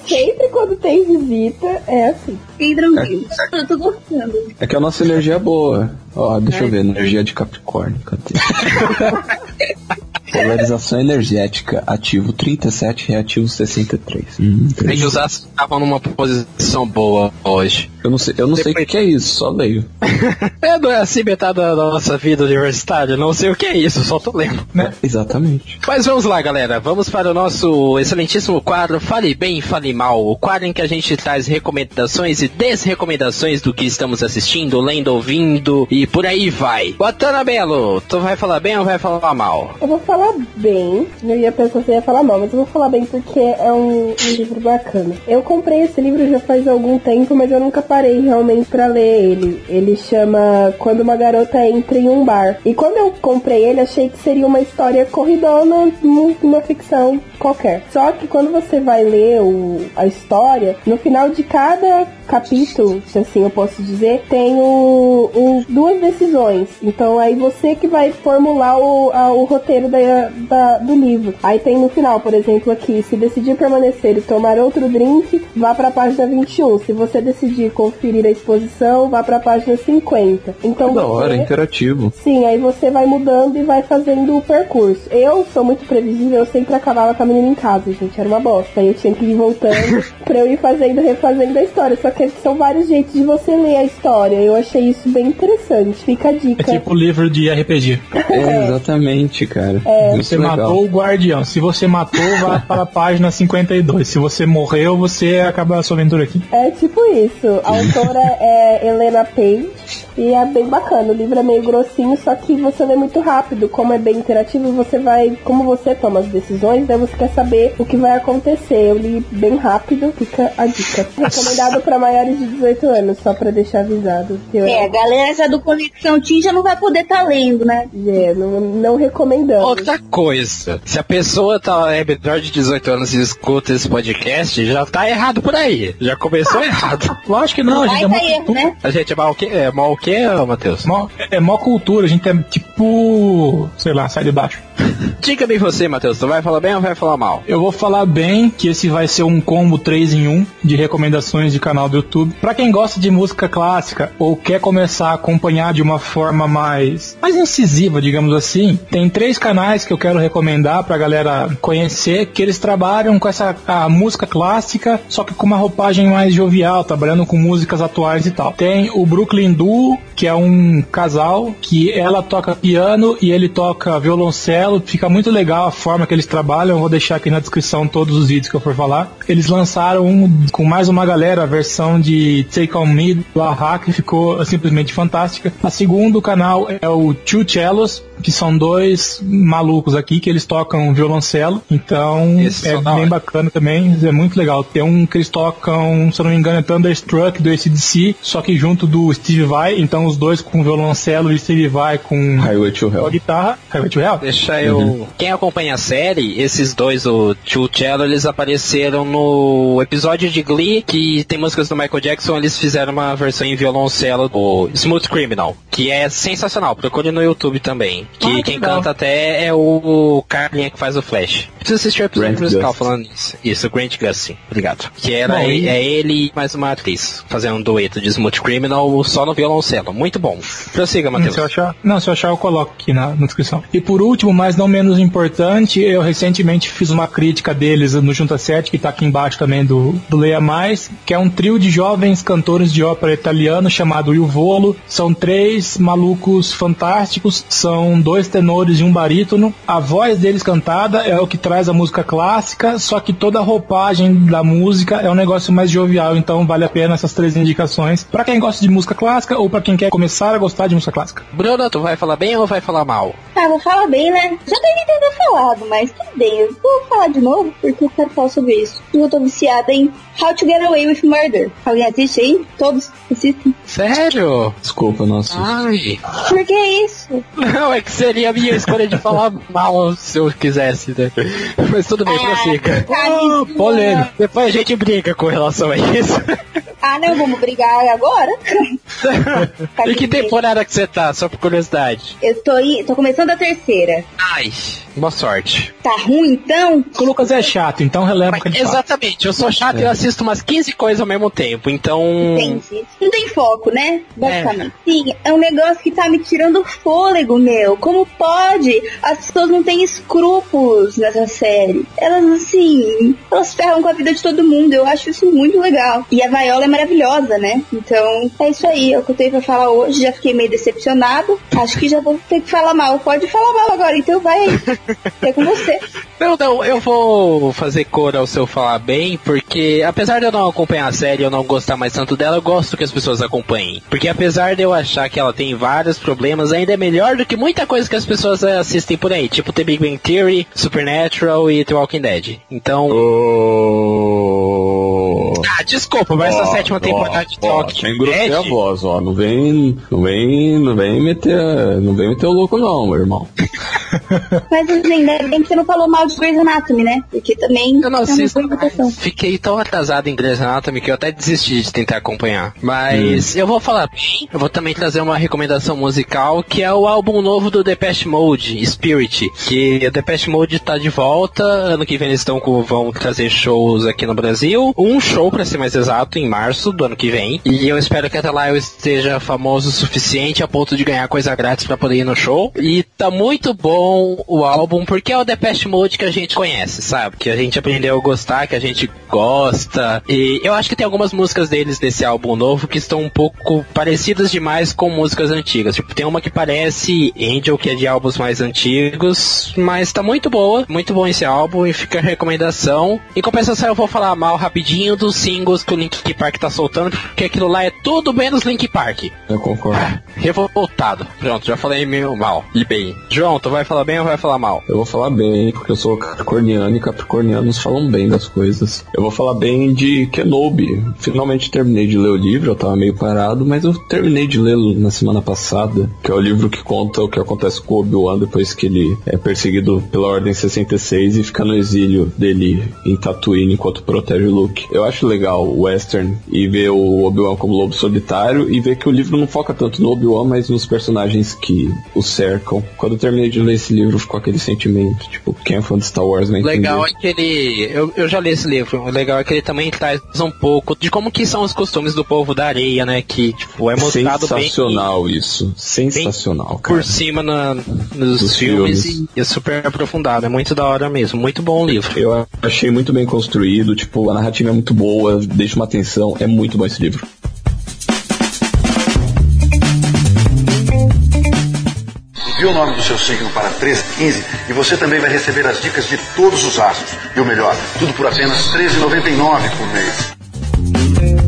sempre quando tem visita, é assim. Fiquem tranquilos. Eu tô gostando. É que a nossa energia é boa. Ó, deixa eu ver, energia de Capricórnio, cadê? [LAUGHS] Polarização energética, ativo 37, reativo 63. Hum, É que os astros estavam numa posição boa hoje. eu não sei, eu não sei o que é isso, só leio. [LAUGHS] É, não é assim metade da nossa vida universitária, não sei o que é isso, só tô lendo. Exatamente. Mas vamos lá, galera. Vamos para o nosso excelentíssimo quadro Fale Bem, Fale Mal. O quadro em que a gente traz recomendações e desrecomendações do que estamos assistindo, lendo, ouvindo e por aí vai. Botana Belo, tu vai falar bem ou vai falar mal? Eu vou falar bem. Eu ia pensar eu ia falar mal, mas eu vou falar bem porque é um, um livro bacana. Eu comprei esse livro já faz algum tempo, mas eu nunca parei realmente pra ler ele. Ele chama Quando uma garota entra em um bar. E quando eu comprei ele, achei que seria uma história corridona, numa ficção qualquer. Só que quando você vai ler o, a história, no final de cada capítulo, se assim eu posso dizer, tem o, duas decisões. Então aí você que vai formular o, a- o roteiro da, da- do livro. Aí tem no final, por exemplo, aqui, se decidir permanecer e tomar outro drink, vá para a página 21. Se você decidir conferir a exposição, vá para a página 50. Então Da hora, interativo. Sim, aí você vai mudando e vai fazendo o percurso. Eu sou muito previsível, eu sempre acabava com a menina em casa, gente, era uma bosta. Aí eu tinha que ir voltando [LAUGHS] pra eu ir fazendo, refazendo a história. Só que são vários jeitos de você ler a história. Eu achei isso bem interessante. Fica a É dica. tipo livro de RPG. [LAUGHS] É, exatamente, cara. É, É. Você legal. matou o guardião. Se você matou, vai [LAUGHS] para a página 52. Se você morreu, você acaba a sua aventura aqui. É tipo isso. A autora [LAUGHS] é Helena Page e é bem bacana. O livro é meio grossinho, só que você lê muito rápido. Como é bem interativo, você vai. Como você toma as decisões, daí você quer saber o que vai acontecer. Eu li bem rápido, fica a dica. Recomendado para maiores de 18 anos, só pra deixar avisado. que Eu, É, a galera já do Conexão Team já não vai poder estar lendo, né? é, não, não recomendamos. Outra coisa, se a pessoa tá é menor de 18 anos e escuta esse podcast, já tá errado por aí. Já começou [LAUGHS] errado. Lógico que não, a gente Vai é mó, erro, né? A gente é mal o quê? É mal o quê, Matheus? mó, é mó cultura, a gente é tipo. sei lá, sai de baixo. [COUGHS] Diga-me você, Matheus, tu vai falar bem ou vai falar mal? Eu vou falar bem que esse vai ser um combo 3 em 1 de recomendações de canal do YouTube. Pra quem gosta de música clássica ou quer começar a acompanhar de uma forma mais mais incisiva, digamos assim, tem três canais que eu quero recomendar pra galera conhecer, que eles trabalham com essa música clássica, só que com uma roupagem mais jovial, trabalhando com músicas atuais e tal. Tem o Brooklyn Duo, que é um casal que ela toca piano e ele toca violoncelo. Fica muito legal a forma que eles trabalham. Eu vou deixar aqui na descrição todos os vídeos que eu for falar. Eles lançaram um, com mais uma galera a versão de Take On Me do Aha, que ficou simplesmente fantástica. A segundo canal é o Two Cellos, que são dois malucos aqui que eles tocam violoncelo. Então Esses é bem bacana também, é muito legal. Tem um que eles tocam, se eu não me engano, é Thunderstruck do ACDC, só que junto do Steve Vai, então os dois com violoncelo e Steve Vai com Highway to a guitarra. Highway to Hell? Deixa eu. Quem acompanha a série, esses dois, o Tio Cello, eles apareceram no episódio de Glee, que tem músicas do Michael Jackson, eles fizeram uma versão em violoncelo do Smooth Criminal, que é sensacional. Procure no YouTube também. Que Ah, que quem legal. canta até é o Carlinha que faz o Flash. Precisa assistir o episódio Grant musical falando isso. Isso, o Grant Gustin. Obrigado. Que era Bom, é ele e mais uma atriz fazendo um dueto de Smooth Criminal só no violoncelo. Muito bom. Prossiga, Matheus. Se eu achar, não, se eu achar, eu coloco aqui na, na descrição. E por último, mas não menos importante, eu recentemente fiz uma crítica deles no Junta 7, que tá aqui embaixo também do, do Leia Mais, que é um trio de jovens cantores de ópera italiano chamado Il Volo. São três malucos fantásticos, são dois tenores e um barítono. A voz deles cantada é o que traz a música clássica, só que toda a roupagem da música é um negócio mais jovial, então vale a pena essas três indicações para quem gosta de música clássica ou para quem quer começar a gostar de música clássica. Bruno, tu vai falar bem ou vai falar mal? Ah, vou falar bem, né? Já devia ter falado, mas tudo bem. Eu vou falar de novo porque eu quero falar sobre isso. Eu tô viciada em How to Get Away with Murder. Alguém assiste aí? Todos assistem? Sério? Desculpa, nossa. Ai. Por que isso? Não, é que seria a minha escolha de falar mal se eu quisesse, né? Mas tudo bem, prossiga. Ah, polêmica. Depois a gente briga com relação a isso. Ah, não, vamos brigar agora? [LAUGHS] Tá e que bem. temporada que você tá, só por curiosidade? Eu tô, aí, tô começando a terceira. Ai, boa sorte. Tá ruim, então? O Lucas é chato, então releva o que ele fala. Exatamente, eu sou chato e eu assisto umas 15 coisas ao mesmo tempo, então... Entendi. Não tem foco, né? Basicamente. Sim, é um negócio que tá me tirando fôlego, meu. Como pode? As pessoas não têm escrúpulos nessa série. Elas, assim, elas ferram com a vida de todo mundo. Eu acho isso muito legal. E a Viola é maravilhosa, né? Então, é isso aí. É o que eu tenho pra falar hoje. Já fiquei meio decepcionado. Acho que já vou ter que falar mal. Pode falar mal agora, então vai aí. É com você. Não, não, eu vou fazer cor ao seu falar bem, porque apesar de eu não acompanhar a série, eu não gostar mais tanto dela, eu gosto que as pessoas acompanhem. Porque apesar de eu achar que ela tem vários problemas, ainda é melhor do que muita coisa que as pessoas assistem por aí, tipo The Big Bang Theory, Supernatural e The Walking Dead. Então, Ô, ah, desculpa, mas essa ó, sétima ó, temporada de The ó, Walking Sem grosseir a Dead... voz, ó. Não vem, não vem, não vem meter, não vem meter o louco não, meu irmão. [LAUGHS] Mas assim, ainda bem que você não falou mal de Grey's Anatomy, né? Porque também Eu não é assisto. Fiquei tão atrasado em Grey's Anatomy que eu até desisti de tentar acompanhar. Mas eu vou falar bem. Eu vou também trazer uma recomendação musical que é o álbum novo do Depeche Mode, Spirit. Que o Depeche Mode tá de volta. Ano que vem eles estão com, vão trazer shows aqui no Brasil. Um show, pra ser mais exato, em março do ano que vem. E eu espero que até lá eu esteja famoso o suficiente a ponto de ganhar coisa grátis pra poder ir no show. E tá muito bom bom o álbum, porque é o Depeche Mode que a gente conhece, sabe? Que a gente aprendeu a gostar, que a gente gosta. E eu acho que tem algumas músicas deles desse álbum novo que estão um pouco parecidas demais com músicas antigas. Tipo, tem uma que parece Angel, que é de álbuns mais antigos, mas tá muito boa, muito bom esse álbum e fica a recomendação. Em compensação, eu vou falar mal rapidinho dos singles que o Link Park tá soltando, porque aquilo lá é tudo menos Link Park. Eu concordo. Ah, revoltado. Pronto, já falei meio mal e bem. João, tu vai falar bem ou vai falar mal? Eu vou falar bem, porque eu sou capricorniano e capricornianos falam bem das coisas. Eu vou falar bem de Kenobi. Finalmente terminei de ler o livro, eu tava meio parado, mas eu terminei de lê-lo na semana passada, que é o livro que conta o que acontece com Obi-Wan depois que ele é perseguido pela Ordem 66 e fica no exílio dele em Tatooine enquanto protege o Luke. Eu acho legal o western e ver o Obi-Wan como lobo solitário e ver que o livro não foca tanto no Obi-Wan, mas nos personagens que o cercam. Quando eu terminei de ler esse livro, ficou aquele sentimento, tipo, quem é de Star Wars entender. Legal é que ele. Eu, eu já li esse livro. O legal é que ele também traz um pouco de como que são os costumes do povo da areia, né? Que, tipo, é mostrado bem. Sensacional isso. Sensacional, cara. Por cima na, nos Dos filmes, filmes. e é super aprofundado. É muito da hora mesmo. Muito bom o livro. Eu achei muito bem construído, tipo, a narrativa é muito boa, deixa uma atenção, é muito bom esse livro. Envie o nome do seu signo para 1315 e você também vai receber as dicas de todos os astros. E o melhor, tudo por apenas R$ 13,99 por mês.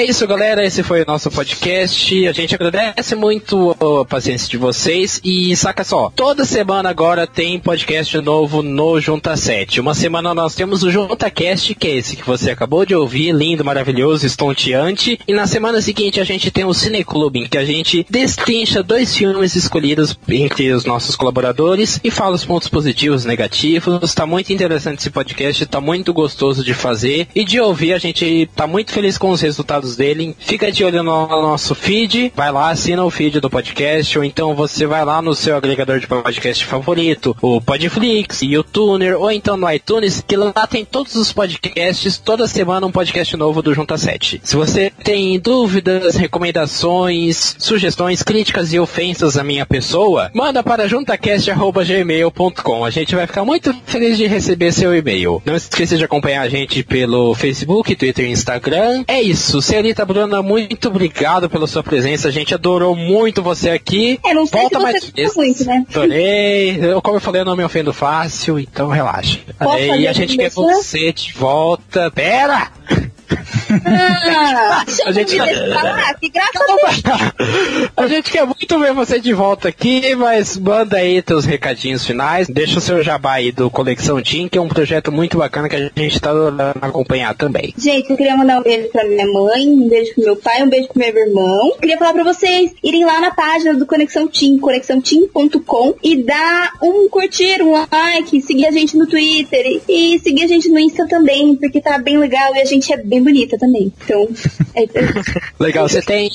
É isso, galera. Esse foi o nosso podcast. A gente agradece muito a paciência de vocês. E saca só, toda semana agora tem podcast novo no Junta 7. Uma semana nós temos o JuntaCast, que é esse que você acabou de ouvir, lindo, maravilhoso, estonteante. E na semana seguinte a gente tem o Cineclube, em que a gente destrincha dois filmes escolhidos entre os nossos colaboradores e fala os pontos positivos, negativos. Tá muito interessante esse podcast, tá muito gostoso de fazer e de ouvir. A gente tá muito feliz com os resultados dele. Fica de olho no nosso feed, vai lá, assina o feed do podcast, ou então você vai lá no seu agregador de podcast favorito, o Podflix, o Tuner, ou então no iTunes, que lá tem todos os podcasts, toda semana um podcast novo do Junta 7. Se você tem dúvidas, recomendações, sugestões, críticas e ofensas à minha pessoa, manda para juntacast.gmail.com. A gente vai ficar muito feliz de receber seu e-mail. Não esqueça de acompanhar a gente pelo Facebook, Twitter e Instagram. É isso. Senhorita Bruna, muito obrigado pela sua presença. A gente adorou muito você aqui. É, não sei Volta se mais vezes. muito, né? Adorei. Eu, como eu falei, eu não me ofendo fácil, então relaxa. Posso e a gente quer você de volta. Pera! Ah, [LAUGHS] A gente falar, que graça A gente quer muito ver você de volta aqui, mas manda aí teus recadinhos finais. Deixa o seu jabá aí do Conexão Team, que é um projeto muito bacana que a gente tá adorando acompanhar também. Gente, eu queria mandar um beijo pra minha mãe, um beijo pro meu pai, um beijo pro meu irmão. Queria falar pra vocês irem lá na página do Conexão Team, conexãoteam.com e dar um curtir, um like, seguir a gente no Twitter e seguir a gente no Insta também, porque tá bem legal e a gente é bem bonita também. Então, é. [LAUGHS] Legal, você tem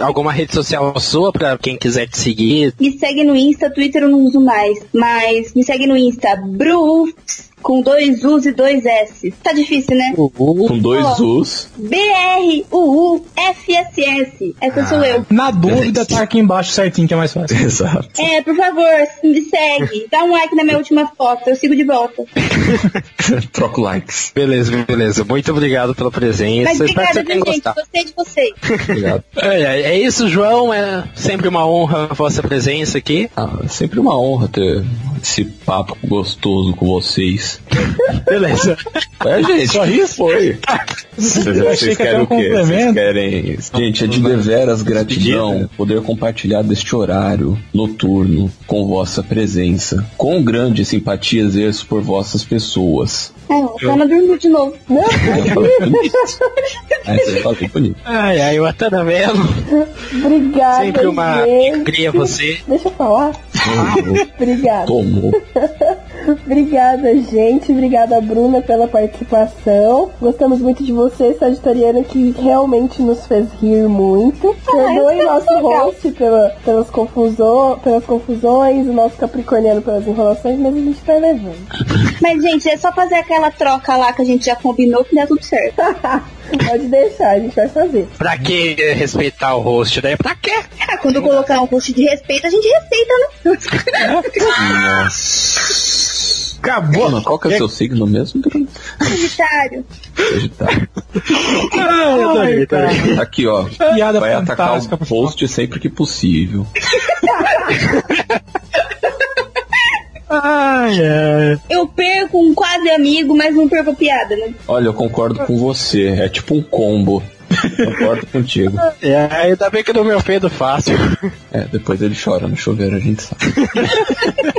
alguma rede social sua pra quem quiser te seguir? Me segue no Insta, Twitter eu não uso mais, mas me segue no Insta, Brufs, com dois U's e dois S. Tá difícil, né? Com dois. U's. B-R-U-U-F-S-S. Essa sou eu. Na dúvida, tá aqui embaixo certinho, que é mais fácil. Exato. É, por favor, me segue. Dá um like na minha última foto, eu sigo de volta. [LAUGHS] Troco likes. Beleza, beleza. Muito obrigado pela presença. Mas Espero que obrigada, você tenha viu, gente? gostado. Gostei de vocês. Obrigado. [LAUGHS] É, é- é isso, João. É sempre uma honra a vossa presença aqui. Ah, é sempre uma honra ter esse papo gostoso com vocês. Beleza. É, gente, Só isso? foi. Vocês, que querem um o quê? Vocês querem. Gente, é de deveras gratidão poder compartilhar deste horário noturno com vossa presença. Com grande simpatia exerço por vossas pessoas. É, o Ana dormiu de novo. Eu falei bonito. É, você falei bonito. Ai, ai, o Atana Melo. Obrigada, Sempre uma gente. alegria você. Deixa eu falar. Obrigada. Tomou. [LAUGHS] [LAUGHS] Obrigada, gente. Obrigada, Bruna, pela participação. Gostamos muito de você, Sagitariana, que realmente nos fez rir muito. Perdoe nosso host pela, pelas, confuso, pelas confusões, o nosso Capricorniano pelas enrolações, mas a gente tá levando. [LAUGHS] Mas, gente, é só fazer aquela troca lá que a gente já combinou que dá tudo certo. [LAUGHS] Pode deixar, a gente vai fazer. Pra que respeitar o host, né? Pra quê? Ah, quando colocar um host de respeito, a gente respeita, né? Nossa. Acabou. Mano, qual que é o seu signo mesmo, Bruno? Sagitário. Sagitário. Ah, eu adorei, adorei. Aqui, ó. Piada Vai atacar o post sempre que possível. Ai, ai. Eu perco um quase amigo, mas não perco a piada, né? Olha, eu concordo com você. É tipo um combo. Concordo contigo. É, ainda bem que não me ofendo fácil. É, depois ele chora no chuveiro, a gente sabe. [LAUGHS]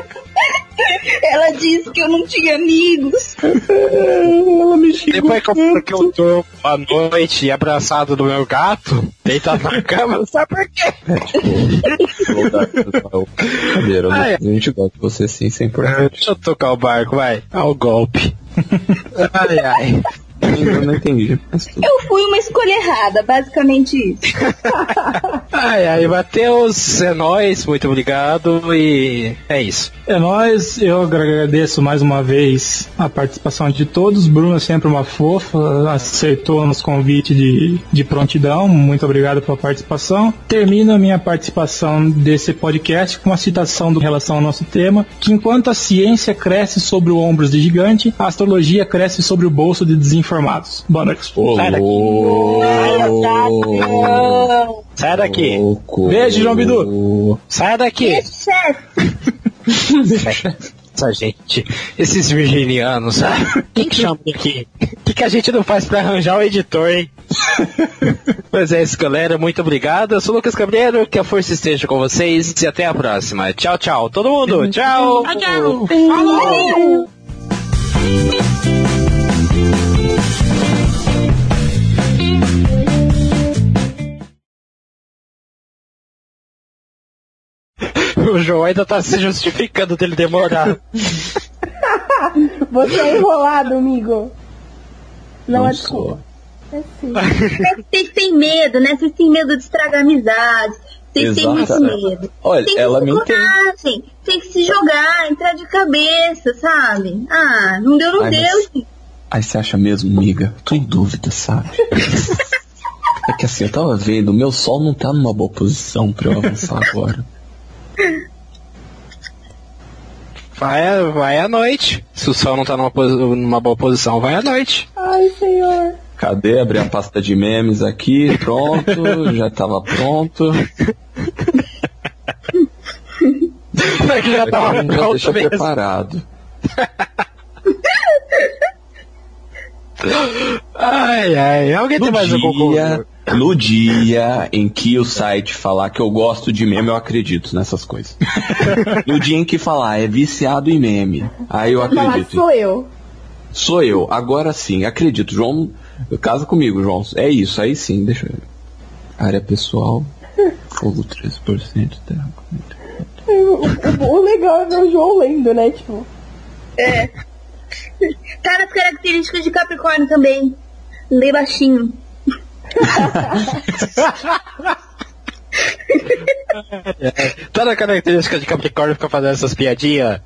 Ela disse que eu não tinha amigos. [LAUGHS] Depois que eu, que eu tô à noite abraçado do meu gato, deitado na cama, [LAUGHS] sabe por quê? É tipo, cadeiro, Ah, né? é. A gente gosta de você sim, 100%. Deixa eu tocar o barco, vai. Olha o golpe. [LAUGHS] Ai, ai. Eu não entendi, mas tudo. Eu fui uma escolha errada, basicamente isso. [LAUGHS] Ai, ai, Matheus, é nóis, muito obrigado e é isso. É nóis, eu agradeço mais uma vez a participação de todos. Bruno é sempre uma fofa, aceitou nosso convite de, de prontidão. Muito obrigado pela participação. Termino a minha participação desse podcast com uma citação do em relação ao nosso tema: que enquanto a ciência cresce sobre o ombros de gigante, a astrologia cresce sobre o bolso de desinformados. Boa noite. Ô, Sai daqui. louco. Sai daqui. Beijo, João Bidu. sai daqui. Essa gente, esses virginianos, sabe? Quem que chama aqui? O que, que a gente não faz pra arranjar o editor, hein? Pois é isso, galera. Muito obrigado. Eu sou o Lucas Cabreiro. Que a força esteja com vocês e até a próxima. Tchau, tchau. Todo mundo. Tchau. Tchau. O João ainda tá se justificando dele demorar. [LAUGHS] Você é enrolado, amigo. Não, Não é sou. desculpa. É sim. [LAUGHS] vocês têm medo, né? Vocês têm medo de estragar amizades. Vocês têm muito medo. Olha, tem que ela me coragem. Tem que se jogar, entrar de cabeça, sabe? Ah, não deu, não Ai, deu, mas-. Aí você acha mesmo, amiga? Tô em dúvida, sabe? [LAUGHS] é que assim, eu tava vendo, o meu sol não tá numa boa posição pra eu avançar agora. Vai, vai à noite. Se o sol não tá numa, numa boa posição, vai à noite. Ai, senhor. Cadê? Abri a pasta de memes aqui, pronto, [LAUGHS] já tava pronto. Como é que já tava já pronto deixa mesmo? preparado. [LAUGHS] Ai, ai. Alguém tem No mais algum dia, no dia em que o site falar que eu gosto de meme, eu acredito nessas coisas. [LAUGHS] no dia em que falar é viciado em meme, aí eu acredito. sou eu. Sou eu, agora sim, acredito. João, casa comigo, João. É isso, aí sim, deixa eu. Área pessoal, fogo 13%, terra. O, o- [LAUGHS] o legal é ver o João lendo, né? Tipo, Tá [LAUGHS] nas características de Capricórnio também. Lê baixinho. [LAUGHS] Tá na característica de Capricórnio ficar fazendo essas piadinhas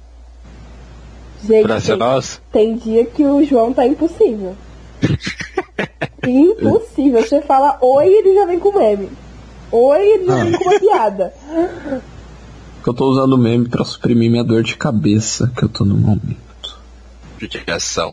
gente, pra ser tem, nós? tem dia que o João tá impossível. [LAUGHS] impossível. Você fala oi ele já vem com meme. Oi ele já vem com uma piada. Que eu tô usando meme pra suprimir minha dor de cabeça que eu tô no momento. Judiação.